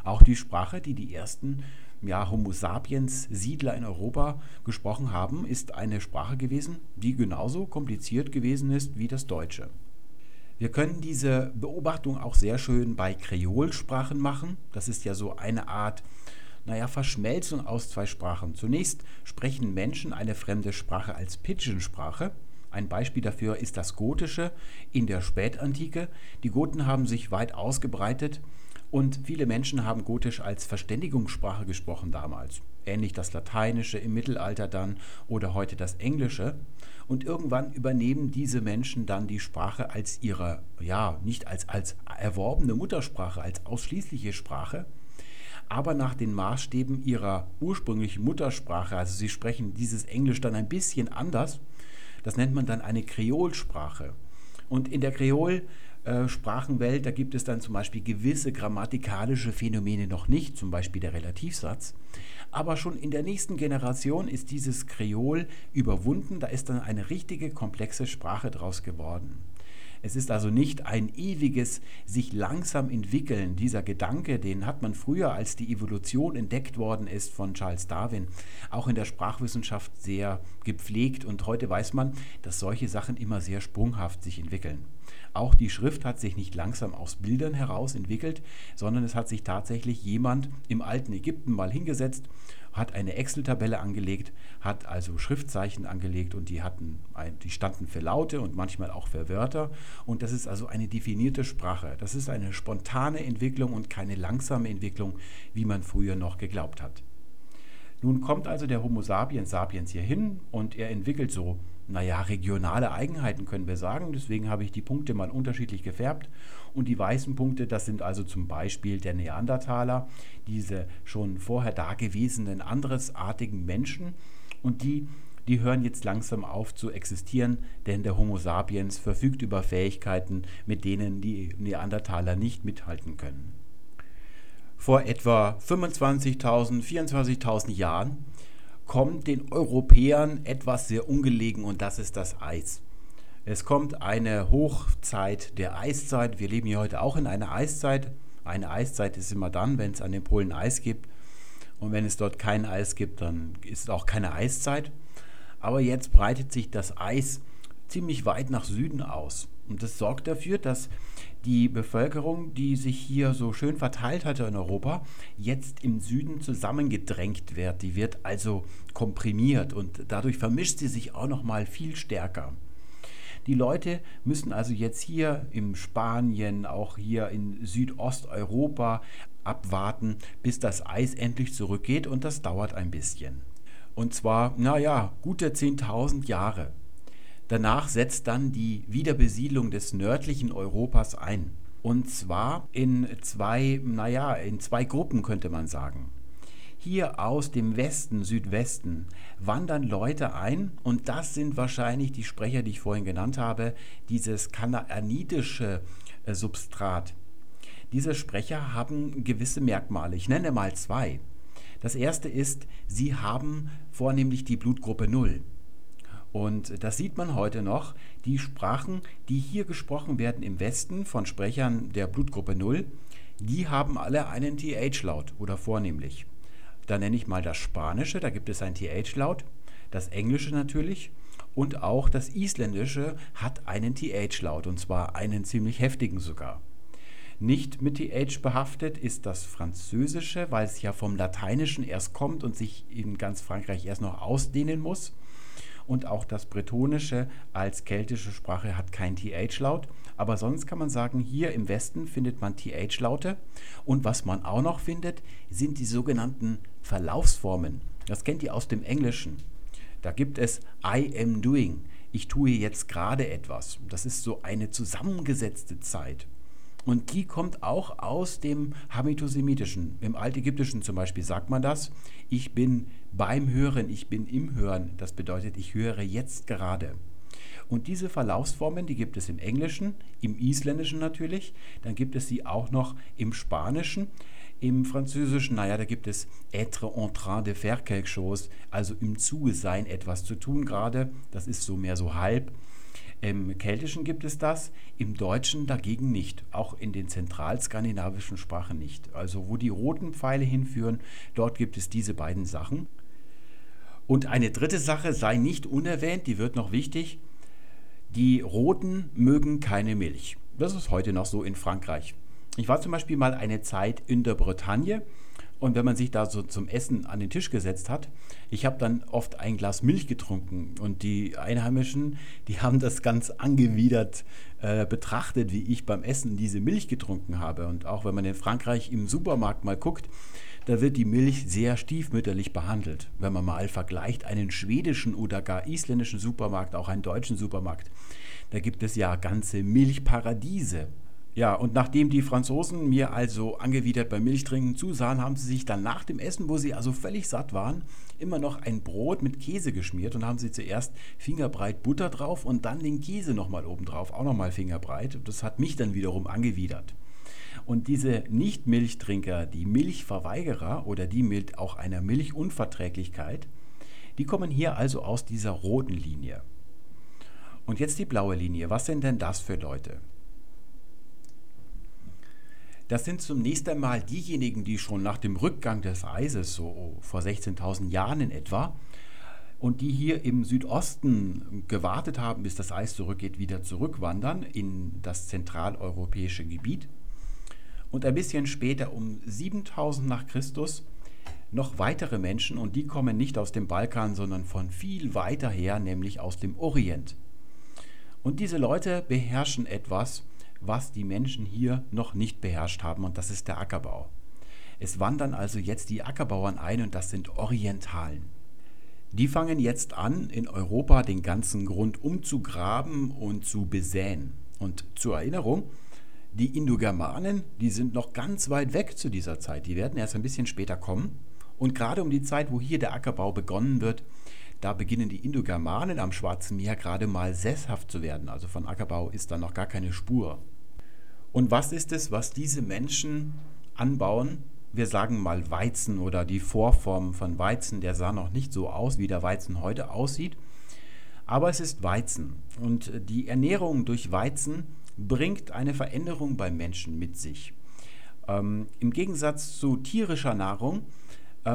Auch die Sprache, die die ersten ja, Homo sapiens Siedler in Europa gesprochen haben, ist eine Sprache gewesen, die genauso kompliziert gewesen ist wie das Deutsche. Wir können diese Beobachtung auch sehr schön bei Kreolsprachen machen. Das ist ja so eine Art naja, Verschmelzung aus zwei Sprachen. Zunächst sprechen Menschen eine fremde Sprache als Pidgin-Sprache. Ein Beispiel dafür ist das Gotische in der Spätantike. Die Goten haben sich weit ausgebreitet und viele Menschen haben Gotisch als Verständigungssprache gesprochen damals. Ähnlich das Lateinische im Mittelalter dann oder heute das Englische. Und irgendwann übernehmen diese Menschen dann die Sprache als ihre, ja, nicht als, als erworbene Muttersprache, als ausschließliche Sprache, aber nach den Maßstäben ihrer ursprünglichen Muttersprache. Also sie sprechen dieses Englisch dann ein bisschen anders. Das nennt man dann eine Kreolsprache. Und in der Kreol-Sprachenwelt, da gibt es dann zum Beispiel gewisse grammatikalische Phänomene noch nicht, zum Beispiel der Relativsatz. Aber schon in der nächsten Generation ist dieses Kreol überwunden, da ist dann eine richtige komplexe Sprache draus geworden. Es ist also nicht ein ewiges sich langsam entwickeln. Dieser Gedanke, den hat man früher, als die Evolution entdeckt worden ist von Charles Darwin, auch in der Sprachwissenschaft sehr gepflegt. Und heute weiß man, dass solche Sachen immer sehr sprunghaft sich entwickeln. Auch die Schrift hat sich nicht langsam aus Bildern heraus entwickelt, sondern es hat sich tatsächlich jemand im alten Ägypten mal hingesetzt hat eine Excel-Tabelle angelegt, hat also Schriftzeichen angelegt und die, hatten, die standen für Laute und manchmal auch für Wörter. Und das ist also eine definierte Sprache. Das ist eine spontane Entwicklung und keine langsame Entwicklung, wie man früher noch geglaubt hat. Nun kommt also der Homo sapiens sapiens hier hin und er entwickelt so naja, regionale Eigenheiten können wir sagen. Deswegen habe ich die Punkte mal unterschiedlich gefärbt. Und die weißen Punkte, das sind also zum Beispiel der Neandertaler, diese schon vorher dagewesenen andersartigen Menschen. Und die, die hören jetzt langsam auf zu existieren, denn der Homo sapiens verfügt über Fähigkeiten, mit denen die Neandertaler nicht mithalten können. Vor etwa 25.000, 24.000 Jahren kommt den Europäern etwas sehr ungelegen und das ist das Eis. Es kommt eine Hochzeit der Eiszeit. Wir leben hier heute auch in einer Eiszeit. Eine Eiszeit ist immer dann, wenn es an den Polen Eis gibt. Und wenn es dort kein Eis gibt, dann ist auch keine Eiszeit. Aber jetzt breitet sich das Eis ziemlich weit nach Süden aus. Und das sorgt dafür, dass die Bevölkerung, die sich hier so schön verteilt hatte in Europa, jetzt im Süden zusammengedrängt wird. Die wird also komprimiert und dadurch vermischt sie sich auch noch mal viel stärker. Die Leute müssen also jetzt hier in Spanien, auch hier in Südosteuropa abwarten, bis das Eis endlich zurückgeht und das dauert ein bisschen. Und zwar, naja, gute 10.000 Jahre. Danach setzt dann die Wiederbesiedlung des nördlichen Europas ein. Und zwar in zwei, naja, in zwei Gruppen könnte man sagen. Hier aus dem Westen, Südwesten wandern Leute ein und das sind wahrscheinlich die Sprecher, die ich vorhin genannt habe, dieses kanaanitische äh, Substrat. Diese Sprecher haben gewisse Merkmale. Ich nenne mal zwei. Das erste ist, sie haben vornehmlich die Blutgruppe 0. Und das sieht man heute noch. Die Sprachen, die hier gesprochen werden im Westen von Sprechern der Blutgruppe 0, die haben alle einen TH-Laut oder vornehmlich. Da nenne ich mal das Spanische, da gibt es ein TH-Laut, das Englische natürlich und auch das Isländische hat einen TH-Laut und zwar einen ziemlich heftigen sogar. Nicht mit TH behaftet ist das Französische, weil es ja vom Lateinischen erst kommt und sich in ganz Frankreich erst noch ausdehnen muss und auch das Bretonische als keltische Sprache hat kein TH-Laut. Aber sonst kann man sagen, hier im Westen findet man TH-Laute. Und was man auch noch findet, sind die sogenannten Verlaufsformen. Das kennt ihr aus dem Englischen. Da gibt es I am doing. Ich tue jetzt gerade etwas. Das ist so eine zusammengesetzte Zeit. Und die kommt auch aus dem Hamitosemitischen. Im Altägyptischen zum Beispiel sagt man das. Ich bin beim Hören, ich bin im Hören. Das bedeutet, ich höre jetzt gerade. Und diese Verlaufsformen, die gibt es im Englischen, im Isländischen natürlich, dann gibt es sie auch noch im Spanischen. Im Französischen, naja, da gibt es être en train de faire quelque chose, also im Zuge sein, etwas zu tun gerade. Das ist so mehr so halb. Im Keltischen gibt es das, im Deutschen dagegen nicht, auch in den zentralskandinavischen Sprachen nicht. Also wo die roten Pfeile hinführen, dort gibt es diese beiden Sachen. Und eine dritte Sache sei nicht unerwähnt, die wird noch wichtig. Die Roten mögen keine Milch. Das ist heute noch so in Frankreich. Ich war zum Beispiel mal eine Zeit in der Bretagne und wenn man sich da so zum Essen an den Tisch gesetzt hat, ich habe dann oft ein Glas Milch getrunken und die Einheimischen, die haben das ganz angewidert äh, betrachtet, wie ich beim Essen diese Milch getrunken habe. Und auch wenn man in Frankreich im Supermarkt mal guckt, da wird die Milch sehr stiefmütterlich behandelt. Wenn man mal vergleicht einen schwedischen oder gar isländischen Supermarkt, auch einen deutschen Supermarkt, da gibt es ja ganze Milchparadiese. Ja, und nachdem die Franzosen mir also angewidert beim Milchtrinken zusahen, haben sie sich dann nach dem Essen, wo sie also völlig satt waren, immer noch ein Brot mit Käse geschmiert und haben sie zuerst fingerbreit Butter drauf und dann den Käse nochmal oben drauf, auch nochmal fingerbreit. Das hat mich dann wiederum angewidert. Und diese Nicht-Milchtrinker, die Milchverweigerer oder die mit auch einer Milchunverträglichkeit, die kommen hier also aus dieser roten Linie. Und jetzt die blaue Linie. Was sind denn das für Leute? Das sind zunächst einmal diejenigen, die schon nach dem Rückgang des Eises, so vor 16.000 Jahren in etwa, und die hier im Südosten gewartet haben, bis das Eis zurückgeht, wieder zurückwandern in das zentraleuropäische Gebiet und ein bisschen später um 7000 nach Christus noch weitere Menschen und die kommen nicht aus dem Balkan, sondern von viel weiter her, nämlich aus dem Orient. Und diese Leute beherrschen etwas, was die Menschen hier noch nicht beherrscht haben und das ist der Ackerbau. Es wandern also jetzt die Ackerbauern ein und das sind Orientalen. Die fangen jetzt an, in Europa den ganzen Grund umzugraben und zu besäen. Und zur Erinnerung, die Indogermanen, die sind noch ganz weit weg zu dieser Zeit. Die werden erst ein bisschen später kommen. Und gerade um die Zeit, wo hier der Ackerbau begonnen wird, da beginnen die Indogermanen am Schwarzen Meer gerade mal sesshaft zu werden. Also von Ackerbau ist da noch gar keine Spur. Und was ist es, was diese Menschen anbauen? Wir sagen mal Weizen oder die Vorform von Weizen, der sah noch nicht so aus, wie der Weizen heute aussieht. Aber es ist Weizen. Und die Ernährung durch Weizen bringt eine Veränderung beim Menschen mit sich. Ähm, Im Gegensatz zu tierischer Nahrung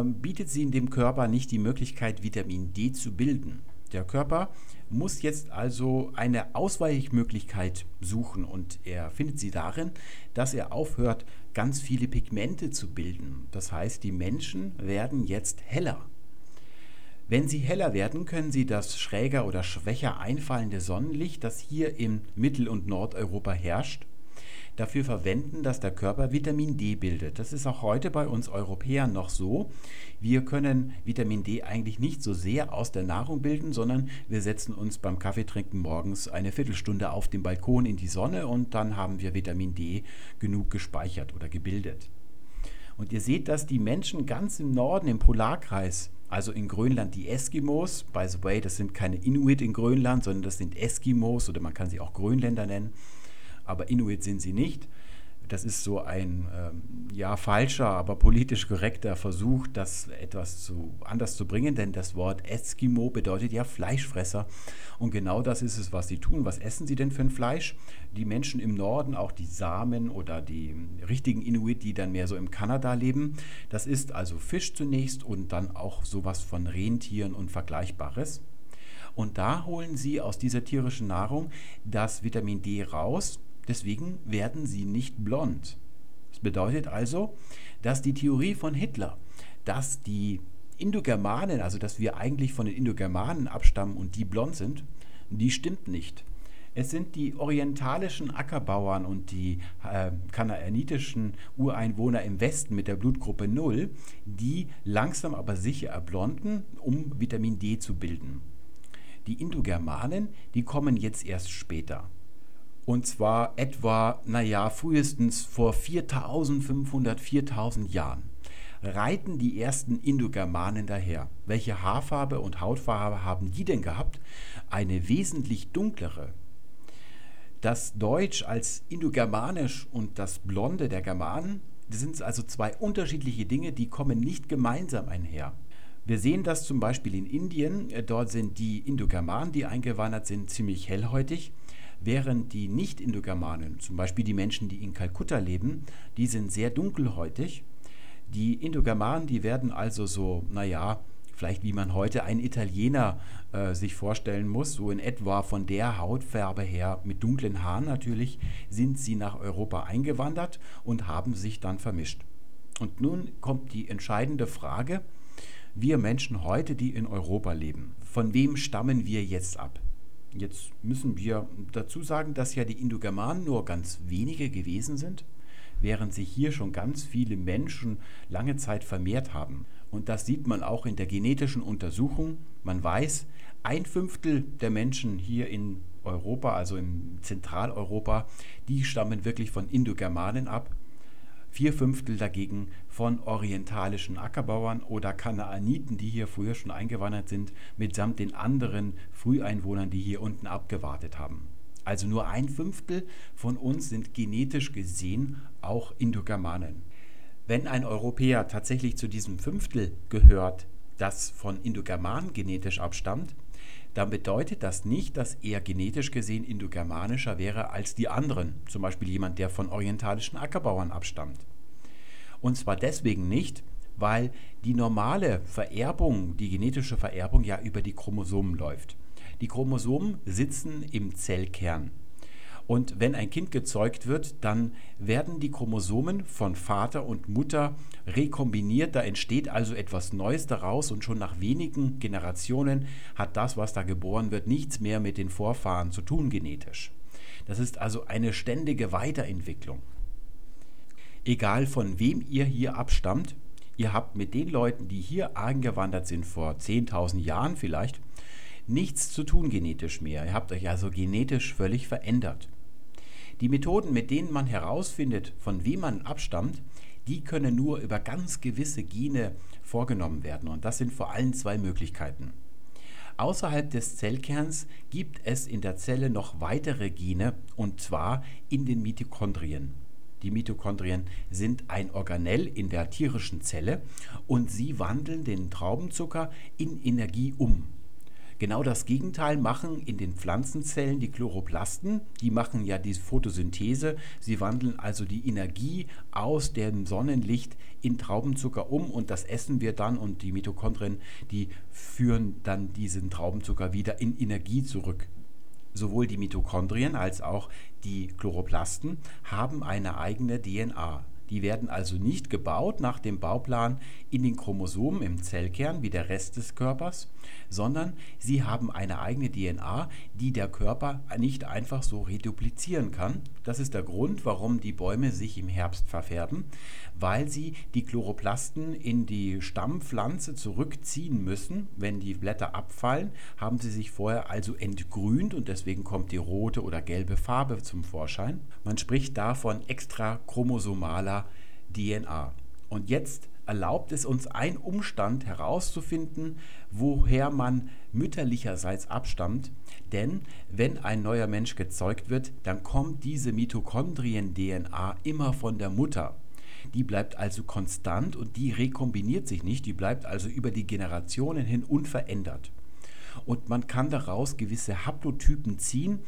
ähm, bietet sie in dem Körper nicht die Möglichkeit, Vitamin D zu bilden. Der Körper muss jetzt also eine Ausweichmöglichkeit suchen und er findet sie darin, dass er aufhört, ganz viele Pigmente zu bilden. Das heißt, die Menschen werden jetzt heller. Wenn sie heller werden, können sie das schräger oder schwächer einfallende Sonnenlicht, das hier in Mittel- und Nordeuropa herrscht, dafür verwenden, dass der Körper Vitamin D bildet. Das ist auch heute bei uns Europäern noch so. Wir können Vitamin D eigentlich nicht so sehr aus der Nahrung bilden, sondern wir setzen uns beim Kaffeetrinken morgens eine Viertelstunde auf dem Balkon in die Sonne und dann haben wir Vitamin D genug gespeichert oder gebildet. Und ihr seht, dass die Menschen ganz im Norden, im Polarkreis, also in Grönland die Eskimos, by the way, das sind keine Inuit in Grönland, sondern das sind Eskimos oder man kann sie auch Grönländer nennen, aber Inuit sind sie nicht. Das ist so ein ähm, ja falscher, aber politisch korrekter Versuch, das etwas zu, anders zu bringen, denn das Wort Eskimo bedeutet ja Fleischfresser. Und genau das ist es, was sie tun. Was essen sie denn für ein Fleisch? Die Menschen im Norden, auch die Samen oder die richtigen Inuit, die dann mehr so im Kanada leben, das ist also Fisch zunächst und dann auch sowas von Rentieren und Vergleichbares. Und da holen sie aus dieser tierischen Nahrung das Vitamin D raus Deswegen werden sie nicht blond. Das bedeutet also, dass die Theorie von Hitler, dass die Indogermanen, also dass wir eigentlich von den Indogermanen abstammen und die blond sind, die stimmt nicht. Es sind die orientalischen Ackerbauern und die äh, kanaanitischen Ureinwohner im Westen mit der Blutgruppe 0, die langsam aber sicher erblonden, um Vitamin D zu bilden. Die Indogermanen, die kommen jetzt erst später. Und zwar etwa, naja, frühestens vor 4500, 4000 Jahren reiten die ersten Indogermanen daher. Welche Haarfarbe und Hautfarbe haben die denn gehabt? Eine wesentlich dunklere. Das Deutsch als indogermanisch und das Blonde der Germanen, das sind also zwei unterschiedliche Dinge, die kommen nicht gemeinsam einher. Wir sehen das zum Beispiel in Indien. Dort sind die Indogermanen, die eingewandert sind, ziemlich hellhäutig während die Nicht-Indogermanen, zum Beispiel die Menschen, die in Kalkutta leben, die sind sehr dunkelhäutig. Die Indogermanen, die werden also so, naja, vielleicht wie man heute einen Italiener äh, sich vorstellen muss, so in etwa von der Hautfarbe her, mit dunklen Haaren natürlich, sind sie nach Europa eingewandert und haben sich dann vermischt. Und nun kommt die entscheidende Frage, wir Menschen heute, die in Europa leben, von wem stammen wir jetzt ab? Jetzt müssen wir dazu sagen, dass ja die Indogermanen nur ganz wenige gewesen sind, während sich hier schon ganz viele Menschen lange Zeit vermehrt haben. Und das sieht man auch in der genetischen Untersuchung. Man weiß, ein Fünftel der Menschen hier in Europa, also in Zentraleuropa, die stammen wirklich von Indogermanen ab vier Fünftel dagegen von orientalischen Ackerbauern oder Kanaaniten, die hier früher schon eingewandert sind, mitsamt den anderen Früheinwohnern, die hier unten abgewartet haben. Also nur ein Fünftel von uns sind genetisch gesehen auch Indogermanen. Wenn ein Europäer tatsächlich zu diesem Fünftel gehört, das von Indogermanen genetisch abstammt, dann bedeutet das nicht, dass er genetisch gesehen indogermanischer wäre als die anderen, zum Beispiel jemand, der von orientalischen Ackerbauern abstammt. Und zwar deswegen nicht, weil die normale Vererbung, die genetische Vererbung ja über die Chromosomen läuft. Die Chromosomen sitzen im Zellkern. Und wenn ein Kind gezeugt wird, dann werden die Chromosomen von Vater und Mutter rekombiniert. Da entsteht also etwas Neues daraus und schon nach wenigen Generationen hat das, was da geboren wird, nichts mehr mit den Vorfahren zu tun genetisch. Das ist also eine ständige Weiterentwicklung. Egal von wem ihr hier abstammt, ihr habt mit den Leuten, die hier eingewandert sind vor 10.000 Jahren vielleicht, nichts zu tun genetisch mehr. Ihr habt euch also genetisch völlig verändert. Die Methoden, mit denen man herausfindet, von wem man abstammt, die können nur über ganz gewisse Gene vorgenommen werden. Und das sind vor allem zwei Möglichkeiten. Außerhalb des Zellkerns gibt es in der Zelle noch weitere Gene, und zwar in den Mitochondrien. Die Mitochondrien sind ein Organell in der tierischen Zelle und sie wandeln den Traubenzucker in Energie um. Genau das Gegenteil machen in den Pflanzenzellen die Chloroplasten. Die machen ja die Photosynthese. Sie wandeln also die Energie aus dem Sonnenlicht in Traubenzucker um und das essen wir dann und die Mitochondrien, die führen dann diesen Traubenzucker wieder in Energie zurück. Sowohl die Mitochondrien als auch die Chloroplasten haben eine eigene DNA. Die werden also nicht gebaut nach dem Bauplan in den Chromosomen im Zellkern wie der Rest des Körpers, sondern sie haben eine eigene DNA, die der Körper nicht einfach so reduplizieren kann. Das ist der Grund, warum die Bäume sich im Herbst verfärben, weil sie die Chloroplasten in die Stammpflanze zurückziehen müssen. Wenn die Blätter abfallen, haben sie sich vorher also entgrünt und deswegen kommt die rote oder gelbe Farbe zum Vorschein. Man spricht da von extrachromosomaler DNA. Und jetzt erlaubt es uns ein Umstand herauszufinden, woher man mütterlicherseits abstammt. Denn wenn ein neuer Mensch gezeugt wird, dann kommt diese Mitochondrien-DNA immer von der Mutter. Die bleibt also konstant und die rekombiniert sich nicht, die bleibt also über die Generationen hin unverändert. Und man kann daraus gewisse Haplotypen ziehen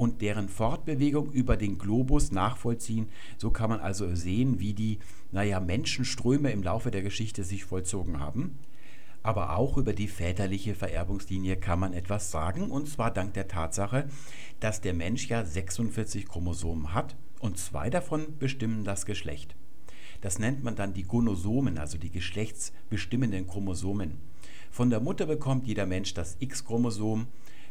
und deren Fortbewegung über den Globus nachvollziehen. So kann man also sehen, wie die naja, Menschenströme im Laufe der Geschichte sich vollzogen haben. Aber auch über die väterliche Vererbungslinie kann man etwas sagen, und zwar dank der Tatsache, dass der Mensch ja 46 Chromosomen hat und zwei davon bestimmen das Geschlecht. Das nennt man dann die Gonosomen, also die geschlechtsbestimmenden Chromosomen. Von der Mutter bekommt jeder Mensch das X-Chromosom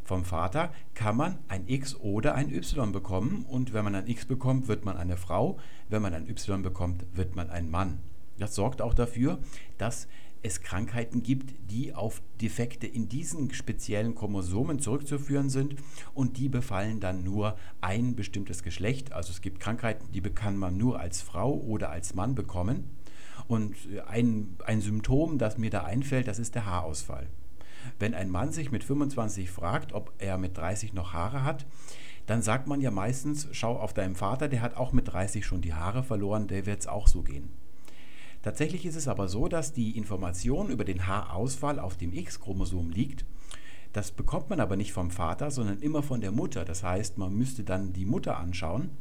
vom Vater kann man ein X oder ein Y bekommen und wenn man ein X bekommt, wird man eine Frau, wenn man ein Y bekommt, wird man ein Mann. Das sorgt auch dafür, dass es Krankheiten gibt, die auf Defekte in diesen speziellen Chromosomen zurückzuführen sind und die befallen dann nur ein bestimmtes Geschlecht. Also es gibt Krankheiten, die kann man nur als Frau oder als Mann bekommen. Und ein, ein Symptom, das mir da einfällt, das ist der Haarausfall. Wenn ein Mann sich mit 25 fragt, ob er mit 30 noch Haare hat, dann sagt man ja meistens, schau auf deinen Vater, der hat auch mit 30 schon die Haare verloren, der wird es auch so gehen. Tatsächlich ist es aber so, dass die Information über den Haarausfall auf dem X-Chromosom liegt. Das bekommt man aber nicht vom Vater, sondern immer von der Mutter. Das heißt, man müsste dann die Mutter anschauen.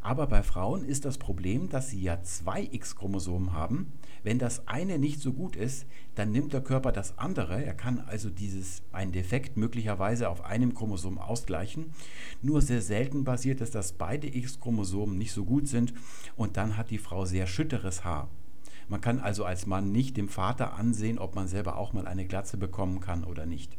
Aber bei Frauen ist das Problem, dass sie ja zwei X-Chromosomen haben. Wenn das eine nicht so gut ist, dann nimmt der Körper das andere. Er kann also dieses einen Defekt möglicherweise auf einem Chromosom ausgleichen. Nur sehr selten passiert es, dass beide X-Chromosomen nicht so gut sind und dann hat die Frau sehr schütteres Haar. Man kann also als Mann nicht dem Vater ansehen, ob man selber auch mal eine Glatze bekommen kann oder nicht.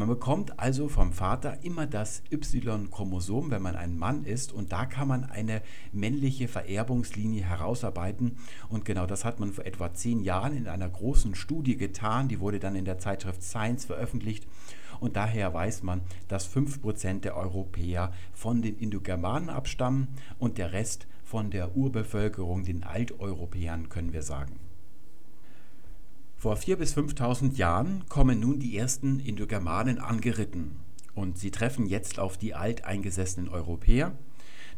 Man bekommt also vom Vater immer das Y-Chromosom, wenn man ein Mann ist, und da kann man eine männliche Vererbungslinie herausarbeiten. Und genau das hat man vor etwa zehn Jahren in einer großen Studie getan, die wurde dann in der Zeitschrift Science veröffentlicht. Und daher weiß man, dass 5% der Europäer von den Indogermanen abstammen und der Rest von der Urbevölkerung, den Alteuropäern, können wir sagen. Vor 4.000 bis 5.000 Jahren kommen nun die ersten Indogermanen angeritten und sie treffen jetzt auf die alteingesessenen Europäer.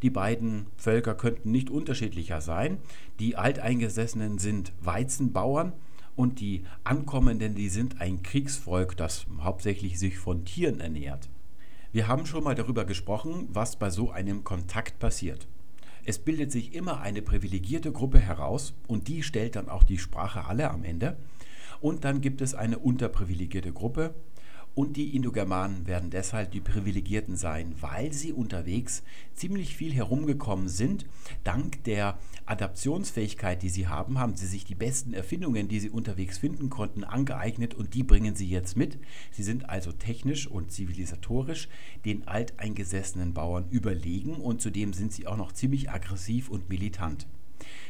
Die beiden Völker könnten nicht unterschiedlicher sein. Die Alteingesessenen sind Weizenbauern und die Ankommenden, die sind ein Kriegsvolk, das hauptsächlich sich von Tieren ernährt. Wir haben schon mal darüber gesprochen, was bei so einem Kontakt passiert. Es bildet sich immer eine privilegierte Gruppe heraus und die stellt dann auch die Sprache aller am Ende. Und dann gibt es eine unterprivilegierte Gruppe. Und die Indogermanen werden deshalb die Privilegierten sein, weil sie unterwegs ziemlich viel herumgekommen sind. Dank der Adaptionsfähigkeit, die sie haben, haben sie sich die besten Erfindungen, die sie unterwegs finden konnten, angeeignet und die bringen sie jetzt mit. Sie sind also technisch und zivilisatorisch den alteingesessenen Bauern überlegen und zudem sind sie auch noch ziemlich aggressiv und militant.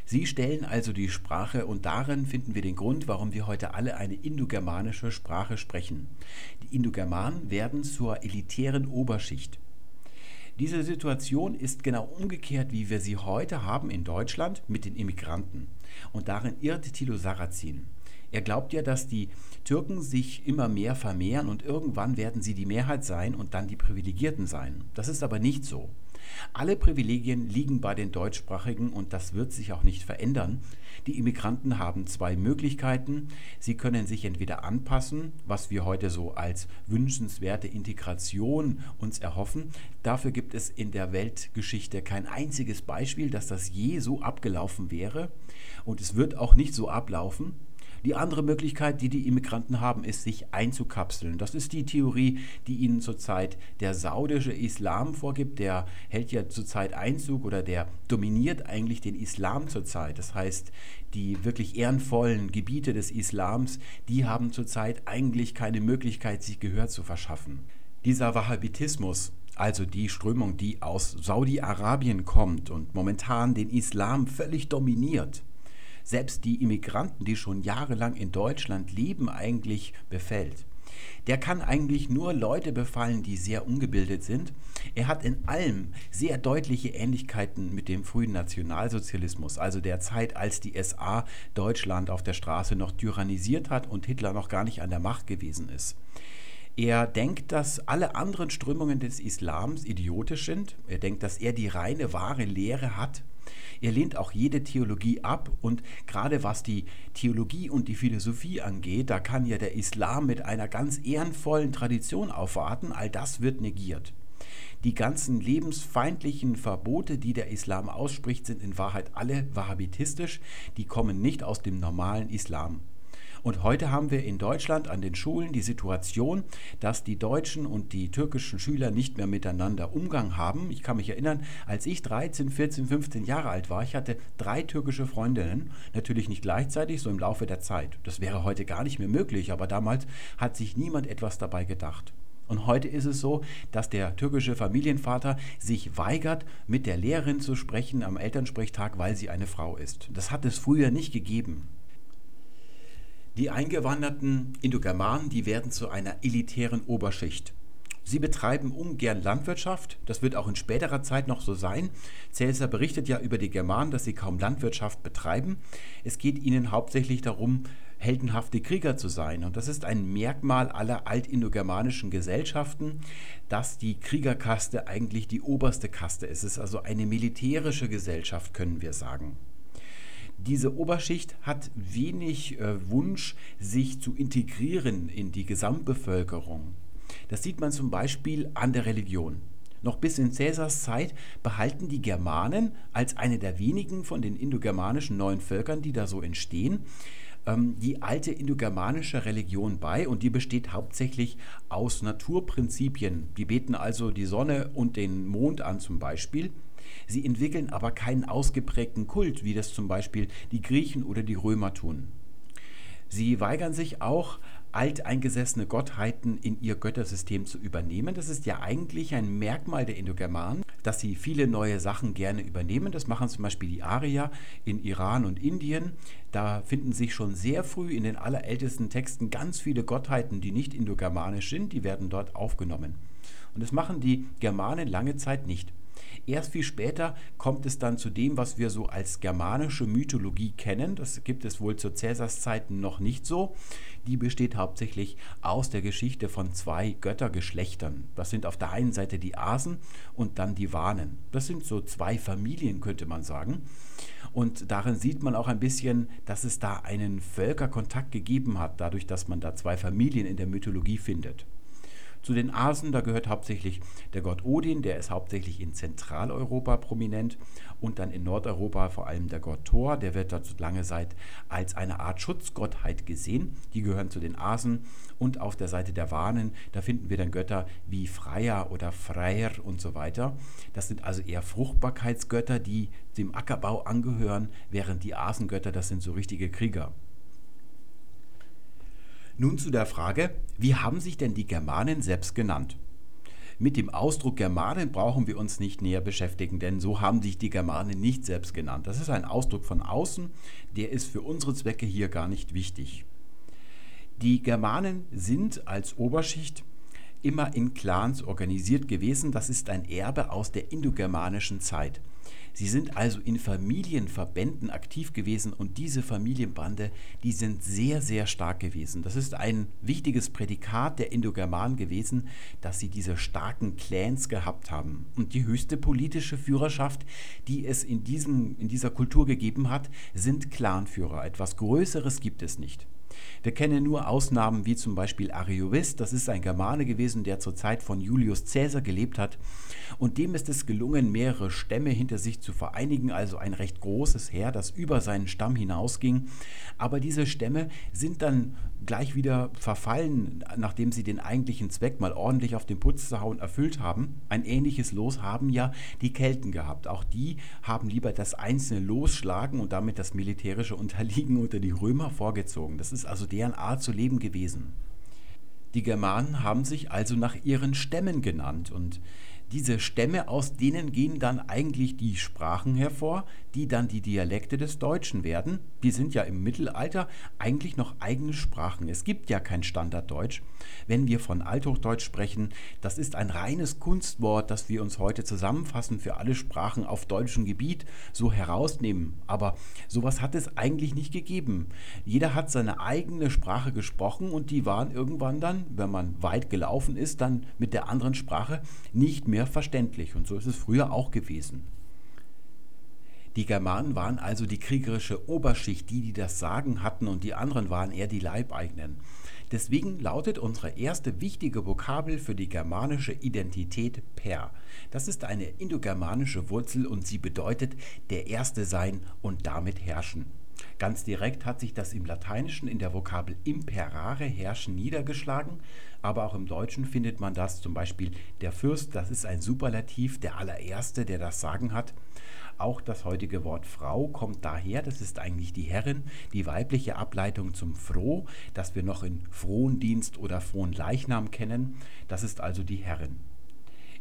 Sie stellen also die Sprache und darin finden wir den Grund, warum wir heute alle eine indogermanische Sprache sprechen. Die Indogermanen werden zur elitären Oberschicht. Diese Situation ist genau umgekehrt, wie wir sie heute haben in Deutschland mit den Immigranten. Und darin irrt Thilo Sarrazin. Er glaubt ja, dass die Türken sich immer mehr vermehren und irgendwann werden sie die Mehrheit sein und dann die Privilegierten sein. Das ist aber nicht so. Alle Privilegien liegen bei den Deutschsprachigen und das wird sich auch nicht verändern. Die Immigranten haben zwei Möglichkeiten. Sie können sich entweder anpassen, was wir heute so als wünschenswerte Integration uns erhoffen. Dafür gibt es in der Weltgeschichte kein einziges Beispiel, dass das je so abgelaufen wäre. Und es wird auch nicht so ablaufen. Die andere Möglichkeit, die die Immigranten haben, ist, sich einzukapseln. Das ist die Theorie, die ihnen zurzeit der saudische Islam vorgibt. Der hält ja zurzeit Einzug oder der dominiert eigentlich den Islam zurzeit. Das heißt, die wirklich ehrenvollen Gebiete des Islams, die haben zurzeit eigentlich keine Möglichkeit, sich Gehör zu verschaffen. Dieser Wahhabitismus, also die Strömung, die aus Saudi-Arabien kommt und momentan den Islam völlig dominiert, selbst die Immigranten, die schon jahrelang in Deutschland leben, eigentlich befällt. Der kann eigentlich nur Leute befallen, die sehr ungebildet sind. Er hat in allem sehr deutliche Ähnlichkeiten mit dem frühen Nationalsozialismus, also der Zeit, als die SA Deutschland auf der Straße noch tyrannisiert hat und Hitler noch gar nicht an der Macht gewesen ist. Er denkt, dass alle anderen Strömungen des Islams idiotisch sind. Er denkt, dass er die reine, wahre Lehre hat er lehnt auch jede Theologie ab und gerade was die Theologie und die Philosophie angeht, da kann ja der Islam mit einer ganz ehrenvollen Tradition aufwarten, all das wird negiert. Die ganzen lebensfeindlichen Verbote, die der Islam ausspricht, sind in Wahrheit alle wahhabitistisch, die kommen nicht aus dem normalen Islam. Und heute haben wir in Deutschland an den Schulen die Situation, dass die deutschen und die türkischen Schüler nicht mehr miteinander Umgang haben. Ich kann mich erinnern, als ich 13, 14, 15 Jahre alt war, ich hatte drei türkische Freundinnen, natürlich nicht gleichzeitig, so im Laufe der Zeit. Das wäre heute gar nicht mehr möglich, aber damals hat sich niemand etwas dabei gedacht. Und heute ist es so, dass der türkische Familienvater sich weigert, mit der Lehrerin zu sprechen am Elternsprechtag, weil sie eine Frau ist. Das hat es früher nicht gegeben. Die eingewanderten Indogermanen, die werden zu einer elitären Oberschicht. Sie betreiben ungern Landwirtschaft, das wird auch in späterer Zeit noch so sein. Cäsar berichtet ja über die Germanen, dass sie kaum Landwirtschaft betreiben. Es geht ihnen hauptsächlich darum, heldenhafte Krieger zu sein. Und das ist ein Merkmal aller altindogermanischen Gesellschaften, dass die Kriegerkaste eigentlich die oberste Kaste ist. Es ist also eine militärische Gesellschaft, können wir sagen. Diese Oberschicht hat wenig äh, Wunsch, sich zu integrieren in die Gesamtbevölkerung. Das sieht man zum Beispiel an der Religion. Noch bis in Cäsars Zeit behalten die Germanen als eine der wenigen von den indogermanischen neuen Völkern, die da so entstehen, ähm, die alte indogermanische Religion bei und die besteht hauptsächlich aus Naturprinzipien. Die beten also die Sonne und den Mond an zum Beispiel Sie entwickeln aber keinen ausgeprägten Kult, wie das zum Beispiel die Griechen oder die Römer tun. Sie weigern sich auch, alteingesessene Gottheiten in ihr Göttersystem zu übernehmen. Das ist ja eigentlich ein Merkmal der Indogermanen, dass sie viele neue Sachen gerne übernehmen. Das machen zum Beispiel die Arier in Iran und Indien. Da finden sich schon sehr früh in den allerältesten Texten ganz viele Gottheiten, die nicht indogermanisch sind, die werden dort aufgenommen. Und das machen die Germanen lange Zeit nicht. Erst viel später kommt es dann zu dem, was wir so als germanische Mythologie kennen. Das gibt es wohl zu Cäsars Zeiten noch nicht so. Die besteht hauptsächlich aus der Geschichte von zwei Göttergeschlechtern. Das sind auf der einen Seite die Asen und dann die Wanen. Das sind so zwei Familien, könnte man sagen. Und darin sieht man auch ein bisschen, dass es da einen Völkerkontakt gegeben hat, dadurch, dass man da zwei Familien in der Mythologie findet. Zu den Asen, da gehört hauptsächlich der Gott Odin, der ist hauptsächlich in Zentraleuropa prominent und dann in Nordeuropa vor allem der Gott Thor, der wird dort lange Zeit als eine Art Schutzgottheit gesehen. Die gehören zu den Asen und auf der Seite der Wanen, da finden wir dann Götter wie Freya oder Freyr und so weiter. Das sind also eher Fruchtbarkeitsgötter, die dem Ackerbau angehören, während die Asengötter, das sind so richtige Krieger. Nun zu der Frage, wie haben sich denn die Germanen selbst genannt? Mit dem Ausdruck Germanen brauchen wir uns nicht näher beschäftigen, denn so haben sich die Germanen nicht selbst genannt. Das ist ein Ausdruck von außen, der ist für unsere Zwecke hier gar nicht wichtig. Die Germanen sind als Oberschicht immer in Clans organisiert gewesen. Das ist ein Erbe aus der indogermanischen Zeit. Sie sind also in Familienverbänden aktiv gewesen und diese Familienbande, die sind sehr, sehr stark gewesen. Das ist ein wichtiges Prädikat der Indogermanen gewesen, dass sie diese starken Clans gehabt haben. Und die höchste politische Führerschaft, die es in, diesem, in dieser Kultur gegeben hat, sind Clanführer. Etwas Größeres gibt es nicht. Wir kennen nur Ausnahmen wie zum Beispiel Ariovis, das ist ein Germane gewesen, der zur Zeit von Julius Caesar gelebt hat und dem ist es gelungen, mehrere Stämme hinter sich zu vereinigen, also ein recht großes Heer, das über seinen Stamm hinausging. Aber diese Stämme sind dann gleich wieder verfallen, nachdem sie den eigentlichen Zweck mal ordentlich auf den Putz zu hauen erfüllt haben. Ein ähnliches Los haben ja die Kelten gehabt. Auch die haben lieber das einzelne Losschlagen und damit das militärische Unterliegen unter die Römer vorgezogen. Das ist also deren Art zu leben gewesen. Die Germanen haben sich also nach ihren Stämmen genannt und diese Stämme, aus denen gehen dann eigentlich die Sprachen hervor, die dann die Dialekte des Deutschen werden. Die sind ja im Mittelalter eigentlich noch eigene Sprachen. Es gibt ja kein Standarddeutsch. Wenn wir von Althochdeutsch sprechen, das ist ein reines Kunstwort, das wir uns heute zusammenfassen für alle Sprachen auf deutschem Gebiet so herausnehmen. Aber sowas hat es eigentlich nicht gegeben. Jeder hat seine eigene Sprache gesprochen und die waren irgendwann dann, wenn man weit gelaufen ist, dann mit der anderen Sprache nicht mehr verständlich. Und so ist es früher auch gewesen. Die Germanen waren also die kriegerische Oberschicht, die, die das Sagen hatten, und die anderen waren eher die Leibeigenen. Deswegen lautet unsere erste wichtige Vokabel für die germanische Identität per. Das ist eine indogermanische Wurzel und sie bedeutet der Erste sein und damit herrschen. Ganz direkt hat sich das im Lateinischen in der Vokabel imperare herrschen niedergeschlagen, aber auch im Deutschen findet man das zum Beispiel der Fürst, das ist ein Superlativ, der allererste, der das Sagen hat. Auch das heutige Wort Frau kommt daher, das ist eigentlich die Herrin, die weibliche Ableitung zum Froh, das wir noch in Frondienst oder Fronleichnam kennen, das ist also die Herrin.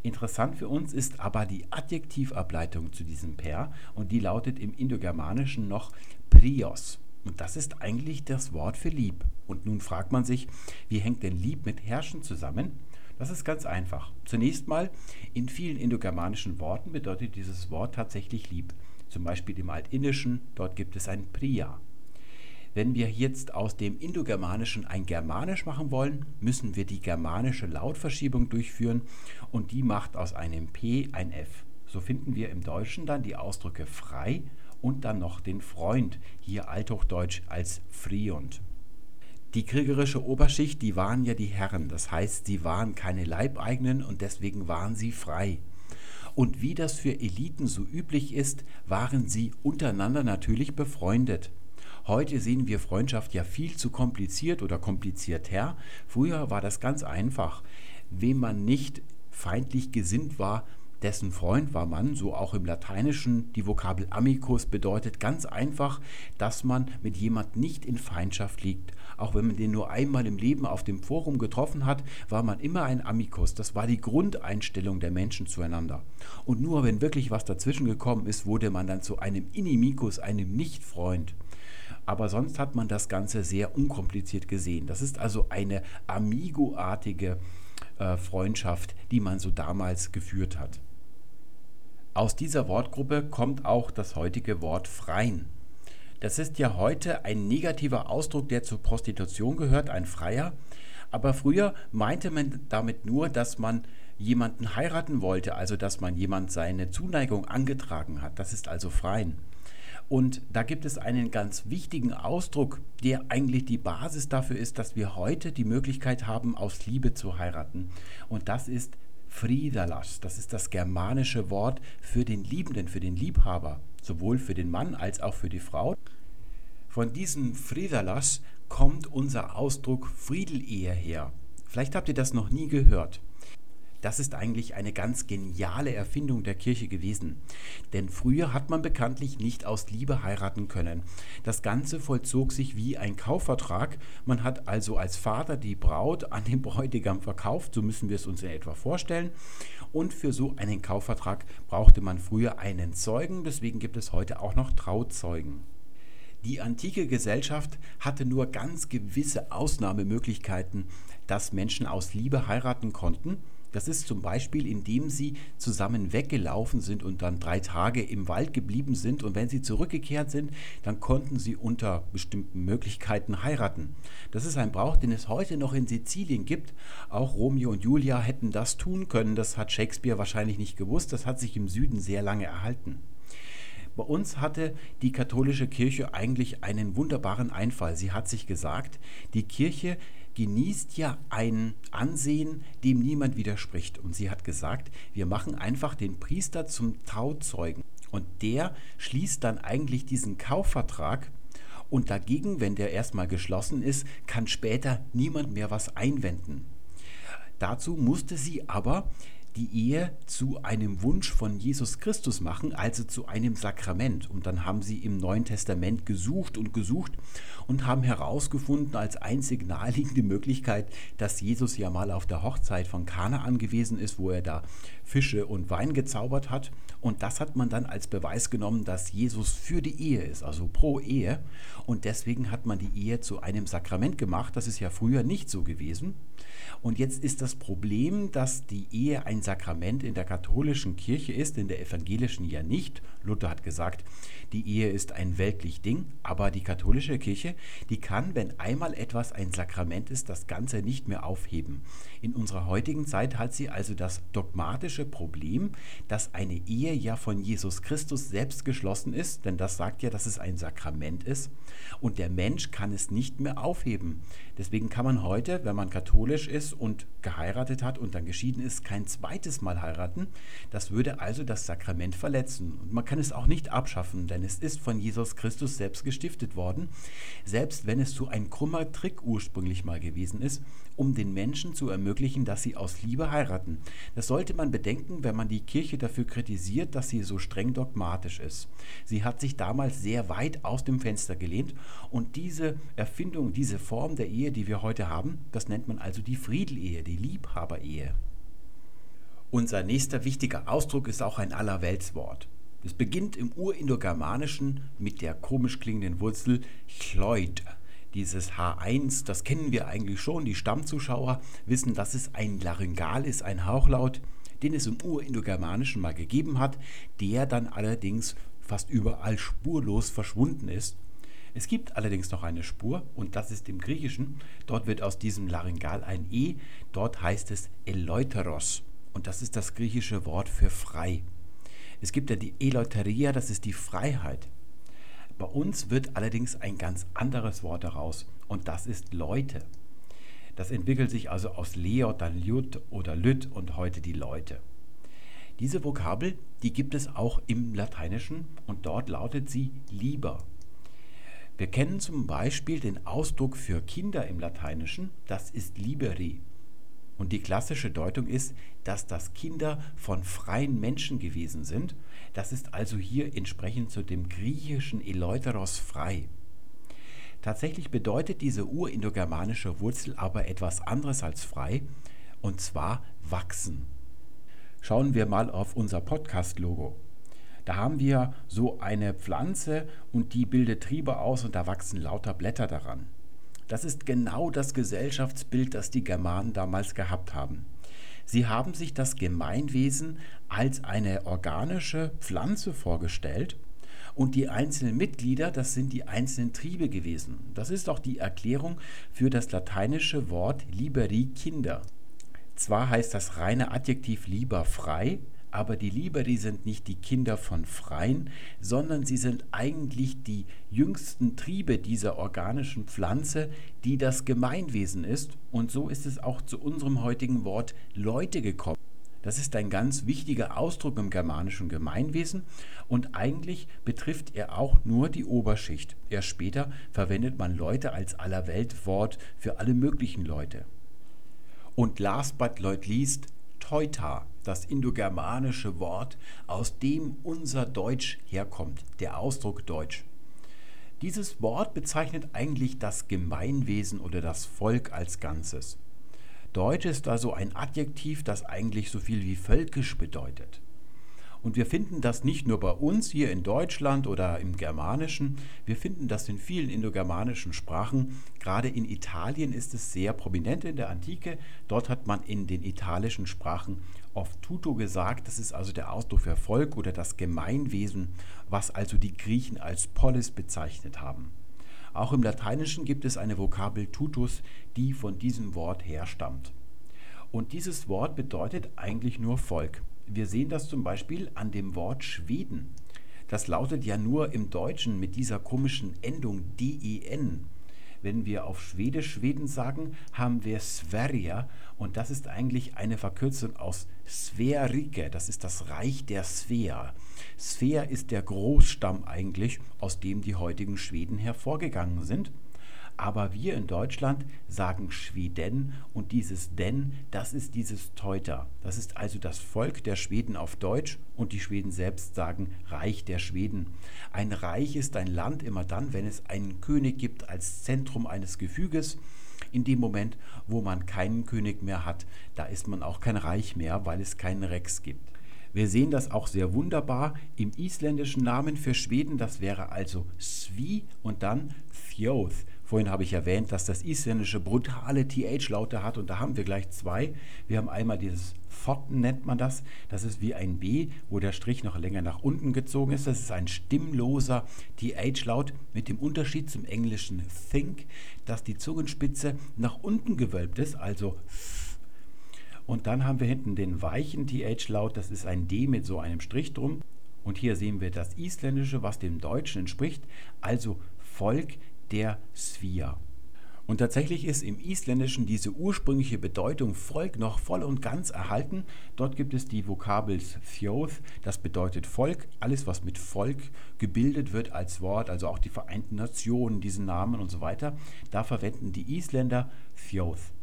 Interessant für uns ist aber die Adjektivableitung zu diesem Per und die lautet im Indogermanischen noch Prios. Und das ist eigentlich das Wort für lieb. Und nun fragt man sich, wie hängt denn lieb mit herrschen zusammen? Das ist ganz einfach. Zunächst mal, in vielen indogermanischen Worten bedeutet dieses Wort tatsächlich lieb. Zum Beispiel im Altindischen, dort gibt es ein Priya. Wenn wir jetzt aus dem Indogermanischen ein Germanisch machen wollen, müssen wir die germanische Lautverschiebung durchführen und die macht aus einem P ein F. So finden wir im Deutschen dann die Ausdrücke frei und dann noch den Freund, hier althochdeutsch als Friund. Die kriegerische Oberschicht, die waren ja die Herren, das heißt, sie waren keine Leibeigenen und deswegen waren sie frei. Und wie das für Eliten so üblich ist, waren sie untereinander natürlich befreundet. Heute sehen wir Freundschaft ja viel zu kompliziert oder komplizierter. Früher war das ganz einfach. Wem man nicht feindlich gesinnt war, dessen Freund war man, so auch im Lateinischen. Die Vokabel amicus bedeutet ganz einfach, dass man mit jemand nicht in Feindschaft liegt. Auch wenn man den nur einmal im Leben auf dem Forum getroffen hat, war man immer ein Amicus. Das war die Grundeinstellung der Menschen zueinander. Und nur wenn wirklich was dazwischen gekommen ist, wurde man dann zu einem Inimicus, einem Nichtfreund. Aber sonst hat man das Ganze sehr unkompliziert gesehen. Das ist also eine Amigo-artige äh, Freundschaft, die man so damals geführt hat. Aus dieser Wortgruppe kommt auch das heutige Wort freien. Das ist ja heute ein negativer Ausdruck, der zur Prostitution gehört, ein Freier. Aber früher meinte man damit nur, dass man jemanden heiraten wollte, also dass man jemand seine Zuneigung angetragen hat. Das ist also freien. Und da gibt es einen ganz wichtigen Ausdruck, der eigentlich die Basis dafür ist, dass wir heute die Möglichkeit haben, aus Liebe zu heiraten. Und das ist Fridalas, das ist das germanische Wort für den Liebenden, für den Liebhaber, sowohl für den Mann als auch für die Frau. Von diesem Fridalas kommt unser Ausdruck Friedelehe her. Vielleicht habt ihr das noch nie gehört. Das ist eigentlich eine ganz geniale Erfindung der Kirche gewesen. Denn früher hat man bekanntlich nicht aus Liebe heiraten können. Das Ganze vollzog sich wie ein Kaufvertrag. Man hat also als Vater die Braut an den Bräutigam verkauft, so müssen wir es uns in etwa vorstellen. Und für so einen Kaufvertrag brauchte man früher einen Zeugen, deswegen gibt es heute auch noch Trauzeugen. Die antike Gesellschaft hatte nur ganz gewisse Ausnahmemöglichkeiten, dass Menschen aus Liebe heiraten konnten das ist zum Beispiel, indem sie zusammen weggelaufen sind und dann drei Tage im Wald geblieben sind und wenn sie zurückgekehrt sind, dann konnten sie unter bestimmten Möglichkeiten heiraten. Das ist ein Brauch, den es heute noch in Sizilien gibt. Auch Romeo und Julia hätten das tun können. Das hat Shakespeare wahrscheinlich nicht gewusst. Das hat sich im Süden sehr lange erhalten. Bei uns hatte die katholische Kirche eigentlich einen wunderbaren Einfall. Sie hat sich gesagt, die Kirche genießt ja ein Ansehen, dem niemand widerspricht. Und sie hat gesagt, wir machen einfach den Priester zum Trauzeugen. Und der schließt dann eigentlich diesen Kaufvertrag. Und dagegen, wenn der erstmal geschlossen ist, kann später niemand mehr was einwenden. Dazu musste sie aber die Ehe zu einem Wunsch von Jesus Christus machen, also zu einem Sakrament. Und dann haben sie im Neuen Testament gesucht und gesucht und haben herausgefunden als einzig naheliegende Möglichkeit, dass Jesus ja mal auf der Hochzeit von Kana angewiesen ist, wo er da Fische und Wein gezaubert hat. Und das hat man dann als Beweis genommen, dass Jesus für die Ehe ist, also pro Ehe. Und deswegen hat man die Ehe zu einem Sakrament gemacht. Das ist ja früher nicht so gewesen. Und jetzt ist das Problem, dass die Ehe ein Sakrament in der katholischen Kirche ist, in der evangelischen ja nicht. Luther hat gesagt, die Ehe ist ein weltlich Ding, aber die katholische Kirche, die kann, wenn einmal etwas ein Sakrament ist, das Ganze nicht mehr aufheben. In unserer heutigen Zeit hat sie also das dogmatische Problem, dass eine Ehe ja von Jesus Christus selbst geschlossen ist, denn das sagt ja, dass es ein Sakrament ist und der Mensch kann es nicht mehr aufheben. Deswegen kann man heute, wenn man katholisch ist und geheiratet hat und dann geschieden ist, kein zweites Mal heiraten. Das würde also das Sakrament verletzen. Und man kann es auch nicht abschaffen, denn es ist von Jesus Christus selbst gestiftet worden, selbst wenn es so ein krummer Trick ursprünglich mal gewesen ist, um den Menschen zu ermöglichen, dass sie aus Liebe heiraten. Das sollte man bedenken, wenn man die Kirche dafür kritisiert, dass sie so streng dogmatisch ist. Sie hat sich damals sehr weit aus dem Fenster gelehnt und diese Erfindung, diese Form der Ehe, die wir heute haben, das nennt man also die Friedelehe, die Liebhaberehe. Unser nächster wichtiger Ausdruck ist auch ein Allerweltswort. Es beginnt im Urindogermanischen mit der komisch klingenden Wurzel chloid. Dieses H1, das kennen wir eigentlich schon. Die Stammzuschauer wissen, dass es ein Laryngal ist, ein Hauchlaut, den es im Urindogermanischen mal gegeben hat, der dann allerdings fast überall spurlos verschwunden ist. Es gibt allerdings noch eine Spur und das ist im Griechischen. Dort wird aus diesem Laryngal ein E, dort heißt es Eleuteros und das ist das griechische Wort für frei. Es gibt ja die Eleuteria, das ist die Freiheit. Bei uns wird allerdings ein ganz anderes Wort daraus und das ist Leute. Das entwickelt sich also aus Leo, dann Ljut oder Lüt und heute die Leute. Diese Vokabel, die gibt es auch im Lateinischen und dort lautet sie lieber. Wir kennen zum Beispiel den Ausdruck für Kinder im Lateinischen, das ist liberi. Und die klassische Deutung ist, dass das Kinder von freien Menschen gewesen sind. Das ist also hier entsprechend zu dem griechischen Eleuteros frei. Tatsächlich bedeutet diese urindogermanische Wurzel aber etwas anderes als frei, und zwar wachsen. Schauen wir mal auf unser Podcast-Logo. Da haben wir so eine Pflanze und die bildet Triebe aus und da wachsen lauter Blätter daran. Das ist genau das Gesellschaftsbild, das die Germanen damals gehabt haben. Sie haben sich das Gemeinwesen als eine organische Pflanze vorgestellt und die einzelnen Mitglieder, das sind die einzelnen Triebe gewesen. Das ist auch die Erklärung für das lateinische Wort liberi Kinder. Zwar heißt das reine Adjektiv lieber frei, aber die Liberi sind nicht die Kinder von Freien, sondern sie sind eigentlich die jüngsten Triebe dieser organischen Pflanze, die das Gemeinwesen ist. Und so ist es auch zu unserem heutigen Wort Leute gekommen. Das ist ein ganz wichtiger Ausdruck im germanischen Gemeinwesen und eigentlich betrifft er auch nur die Oberschicht. Erst später verwendet man Leute als Allerweltwort für alle möglichen Leute. Und last but not least, Teuta, das indogermanische Wort, aus dem unser Deutsch herkommt, der Ausdruck Deutsch. Dieses Wort bezeichnet eigentlich das Gemeinwesen oder das Volk als Ganzes. Deutsch ist also ein Adjektiv, das eigentlich so viel wie völkisch bedeutet. Und wir finden das nicht nur bei uns hier in Deutschland oder im Germanischen, wir finden das in vielen indogermanischen Sprachen. Gerade in Italien ist es sehr prominent in der Antike. Dort hat man in den italischen Sprachen oft tuto gesagt. Das ist also der Ausdruck für Volk oder das Gemeinwesen, was also die Griechen als Polis bezeichnet haben. Auch im Lateinischen gibt es eine Vokabel tutus, die von diesem Wort herstammt. Und dieses Wort bedeutet eigentlich nur Volk. Wir sehen das zum Beispiel an dem Wort Schweden. Das lautet ja nur im Deutschen mit dieser komischen Endung den. Wenn wir auf Schwedisch Schweden sagen, haben wir Sverige und das ist eigentlich eine Verkürzung aus Sverige. Das ist das Reich der Svea. Svea ist der Großstamm eigentlich, aus dem die heutigen Schweden hervorgegangen sind. Aber wir in Deutschland sagen Schweden und dieses denn, das ist dieses Teuter. Das ist also das Volk der Schweden auf Deutsch und die Schweden selbst sagen Reich der Schweden. Ein Reich ist ein Land immer dann, wenn es einen König gibt als Zentrum eines Gefüges. In dem Moment, wo man keinen König mehr hat, da ist man auch kein Reich mehr, weil es keinen Rex gibt. Wir sehen das auch sehr wunderbar im isländischen Namen für Schweden. Das wäre also Svi und dann Thjoth. Vorhin habe ich erwähnt, dass das Isländische brutale TH-Laute hat und da haben wir gleich zwei. Wir haben einmal dieses Fotten nennt man das. Das ist wie ein B, wo der Strich noch länger nach unten gezogen ist. Das ist ein stimmloser TH-Laut mit dem Unterschied zum englischen Think, dass die Zungenspitze nach unten gewölbt ist, also und dann haben wir hinten den weichen TH-Laut, das ist ein D mit so einem Strich drum. Und hier sehen wir das Isländische, was dem Deutschen entspricht, also Volk der Svia. Und tatsächlich ist im Isländischen diese ursprüngliche Bedeutung Volk noch voll und ganz erhalten. Dort gibt es die Vokabel Thjoth, das bedeutet Volk. Alles, was mit Volk gebildet wird als Wort, also auch die Vereinten Nationen, diesen Namen und so weiter, da verwenden die Isländer Thjoth.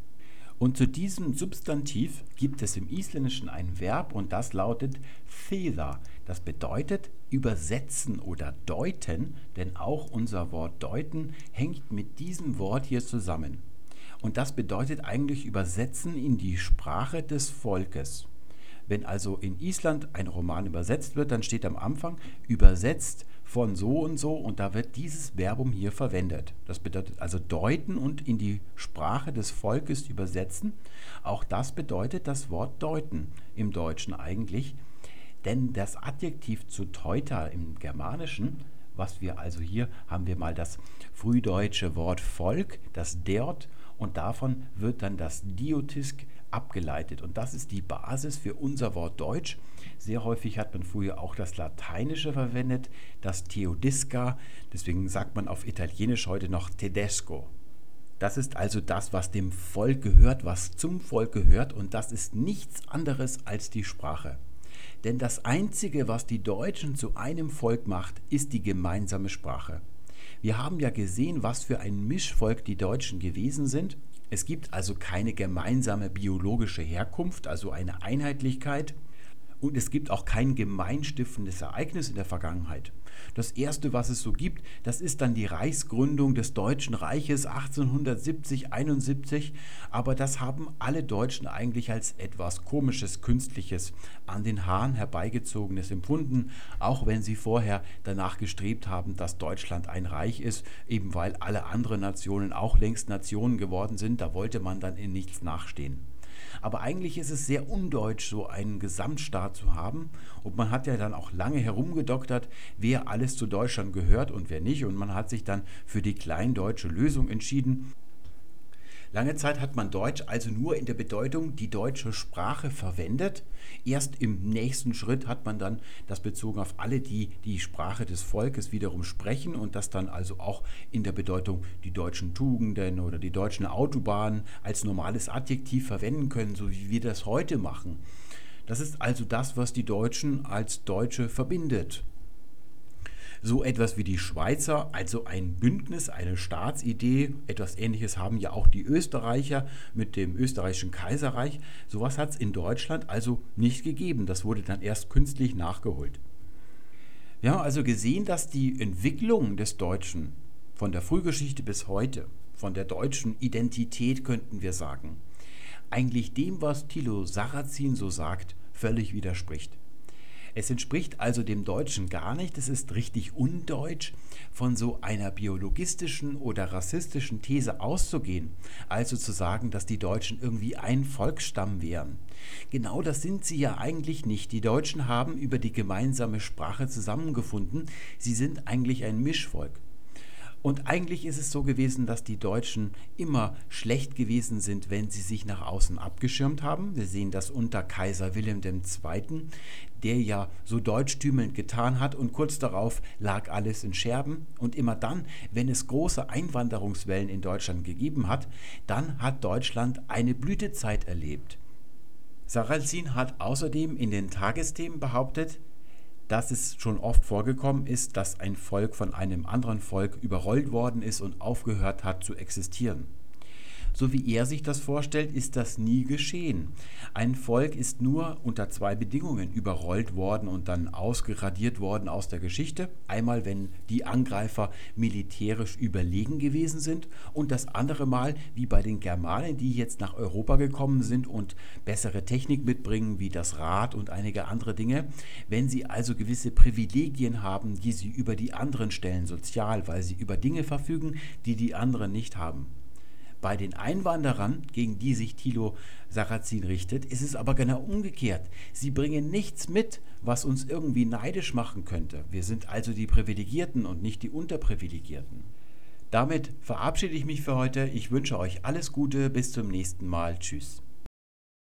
Und zu diesem Substantiv gibt es im Isländischen ein Verb und das lautet Theda. Das bedeutet übersetzen oder deuten, denn auch unser Wort deuten hängt mit diesem Wort hier zusammen. Und das bedeutet eigentlich übersetzen in die Sprache des Volkes. Wenn also in Island ein Roman übersetzt wird, dann steht am Anfang übersetzt von so und so und da wird dieses Verbum hier verwendet. Das bedeutet also deuten und in die Sprache des Volkes übersetzen. Auch das bedeutet das Wort deuten im Deutschen eigentlich, denn das Adjektiv zu teuter im Germanischen, was wir also hier haben wir mal das frühdeutsche Wort Volk, das Deot und davon wird dann das Diotisk abgeleitet. Und das ist die Basis für unser Wort Deutsch. Sehr häufig hat man früher auch das Lateinische verwendet, das Theodisca. Deswegen sagt man auf Italienisch heute noch Tedesco. Das ist also das, was dem Volk gehört, was zum Volk gehört. Und das ist nichts anderes als die Sprache. Denn das Einzige, was die Deutschen zu einem Volk macht, ist die gemeinsame Sprache. Wir haben ja gesehen, was für ein Mischvolk die Deutschen gewesen sind es gibt also keine gemeinsame biologische Herkunft, also eine Einheitlichkeit. Und es gibt auch kein gemeinstiftendes Ereignis in der Vergangenheit. Das erste, was es so gibt, das ist dann die Reichsgründung des Deutschen Reiches 1870, 71. Aber das haben alle Deutschen eigentlich als etwas Komisches, Künstliches, an den Haaren herbeigezogenes empfunden, auch wenn sie vorher danach gestrebt haben, dass Deutschland ein Reich ist, eben weil alle anderen Nationen auch längst Nationen geworden sind. Da wollte man dann in nichts nachstehen. Aber eigentlich ist es sehr undeutsch, so einen Gesamtstaat zu haben. Und man hat ja dann auch lange herumgedoktert, wer alles zu Deutschland gehört und wer nicht. Und man hat sich dann für die kleindeutsche Lösung entschieden. Lange Zeit hat man Deutsch also nur in der Bedeutung die deutsche Sprache verwendet. Erst im nächsten Schritt hat man dann das bezogen auf alle, die die Sprache des Volkes wiederum sprechen und das dann also auch in der Bedeutung die deutschen Tugenden oder die deutschen Autobahnen als normales Adjektiv verwenden können, so wie wir das heute machen. Das ist also das, was die Deutschen als Deutsche verbindet. So etwas wie die Schweizer, also ein Bündnis, eine Staatsidee, etwas ähnliches haben ja auch die Österreicher mit dem österreichischen Kaiserreich. Sowas hat es in Deutschland also nicht gegeben. Das wurde dann erst künstlich nachgeholt. Wir haben also gesehen, dass die Entwicklung des Deutschen von der Frühgeschichte bis heute, von der deutschen Identität könnten wir sagen, eigentlich dem, was Thilo Sarrazin so sagt, völlig widerspricht. Es entspricht also dem Deutschen gar nicht, es ist richtig undeutsch, von so einer biologistischen oder rassistischen These auszugehen, also zu sagen, dass die Deutschen irgendwie ein Volksstamm wären. Genau das sind sie ja eigentlich nicht. Die Deutschen haben über die gemeinsame Sprache zusammengefunden, sie sind eigentlich ein Mischvolk. Und eigentlich ist es so gewesen, dass die Deutschen immer schlecht gewesen sind, wenn sie sich nach außen abgeschirmt haben. Wir sehen das unter Kaiser Wilhelm II., der ja so deutschtümelnd getan hat und kurz darauf lag alles in Scherben. Und immer dann, wenn es große Einwanderungswellen in Deutschland gegeben hat, dann hat Deutschland eine Blütezeit erlebt. Sarrazin hat außerdem in den Tagesthemen behauptet, dass es schon oft vorgekommen ist, dass ein Volk von einem anderen Volk überrollt worden ist und aufgehört hat zu existieren. So wie er sich das vorstellt, ist das nie geschehen. Ein Volk ist nur unter zwei Bedingungen überrollt worden und dann ausgeradiert worden aus der Geschichte. Einmal, wenn die Angreifer militärisch überlegen gewesen sind und das andere Mal, wie bei den Germanen, die jetzt nach Europa gekommen sind und bessere Technik mitbringen, wie das Rad und einige andere Dinge, wenn sie also gewisse Privilegien haben, die sie über die anderen stellen, sozial, weil sie über Dinge verfügen, die die anderen nicht haben. Bei den Einwanderern, gegen die sich Thilo Sarrazin richtet, ist es aber genau umgekehrt. Sie bringen nichts mit, was uns irgendwie neidisch machen könnte. Wir sind also die Privilegierten und nicht die Unterprivilegierten. Damit verabschiede ich mich für heute. Ich wünsche euch alles Gute. Bis zum nächsten Mal. Tschüss.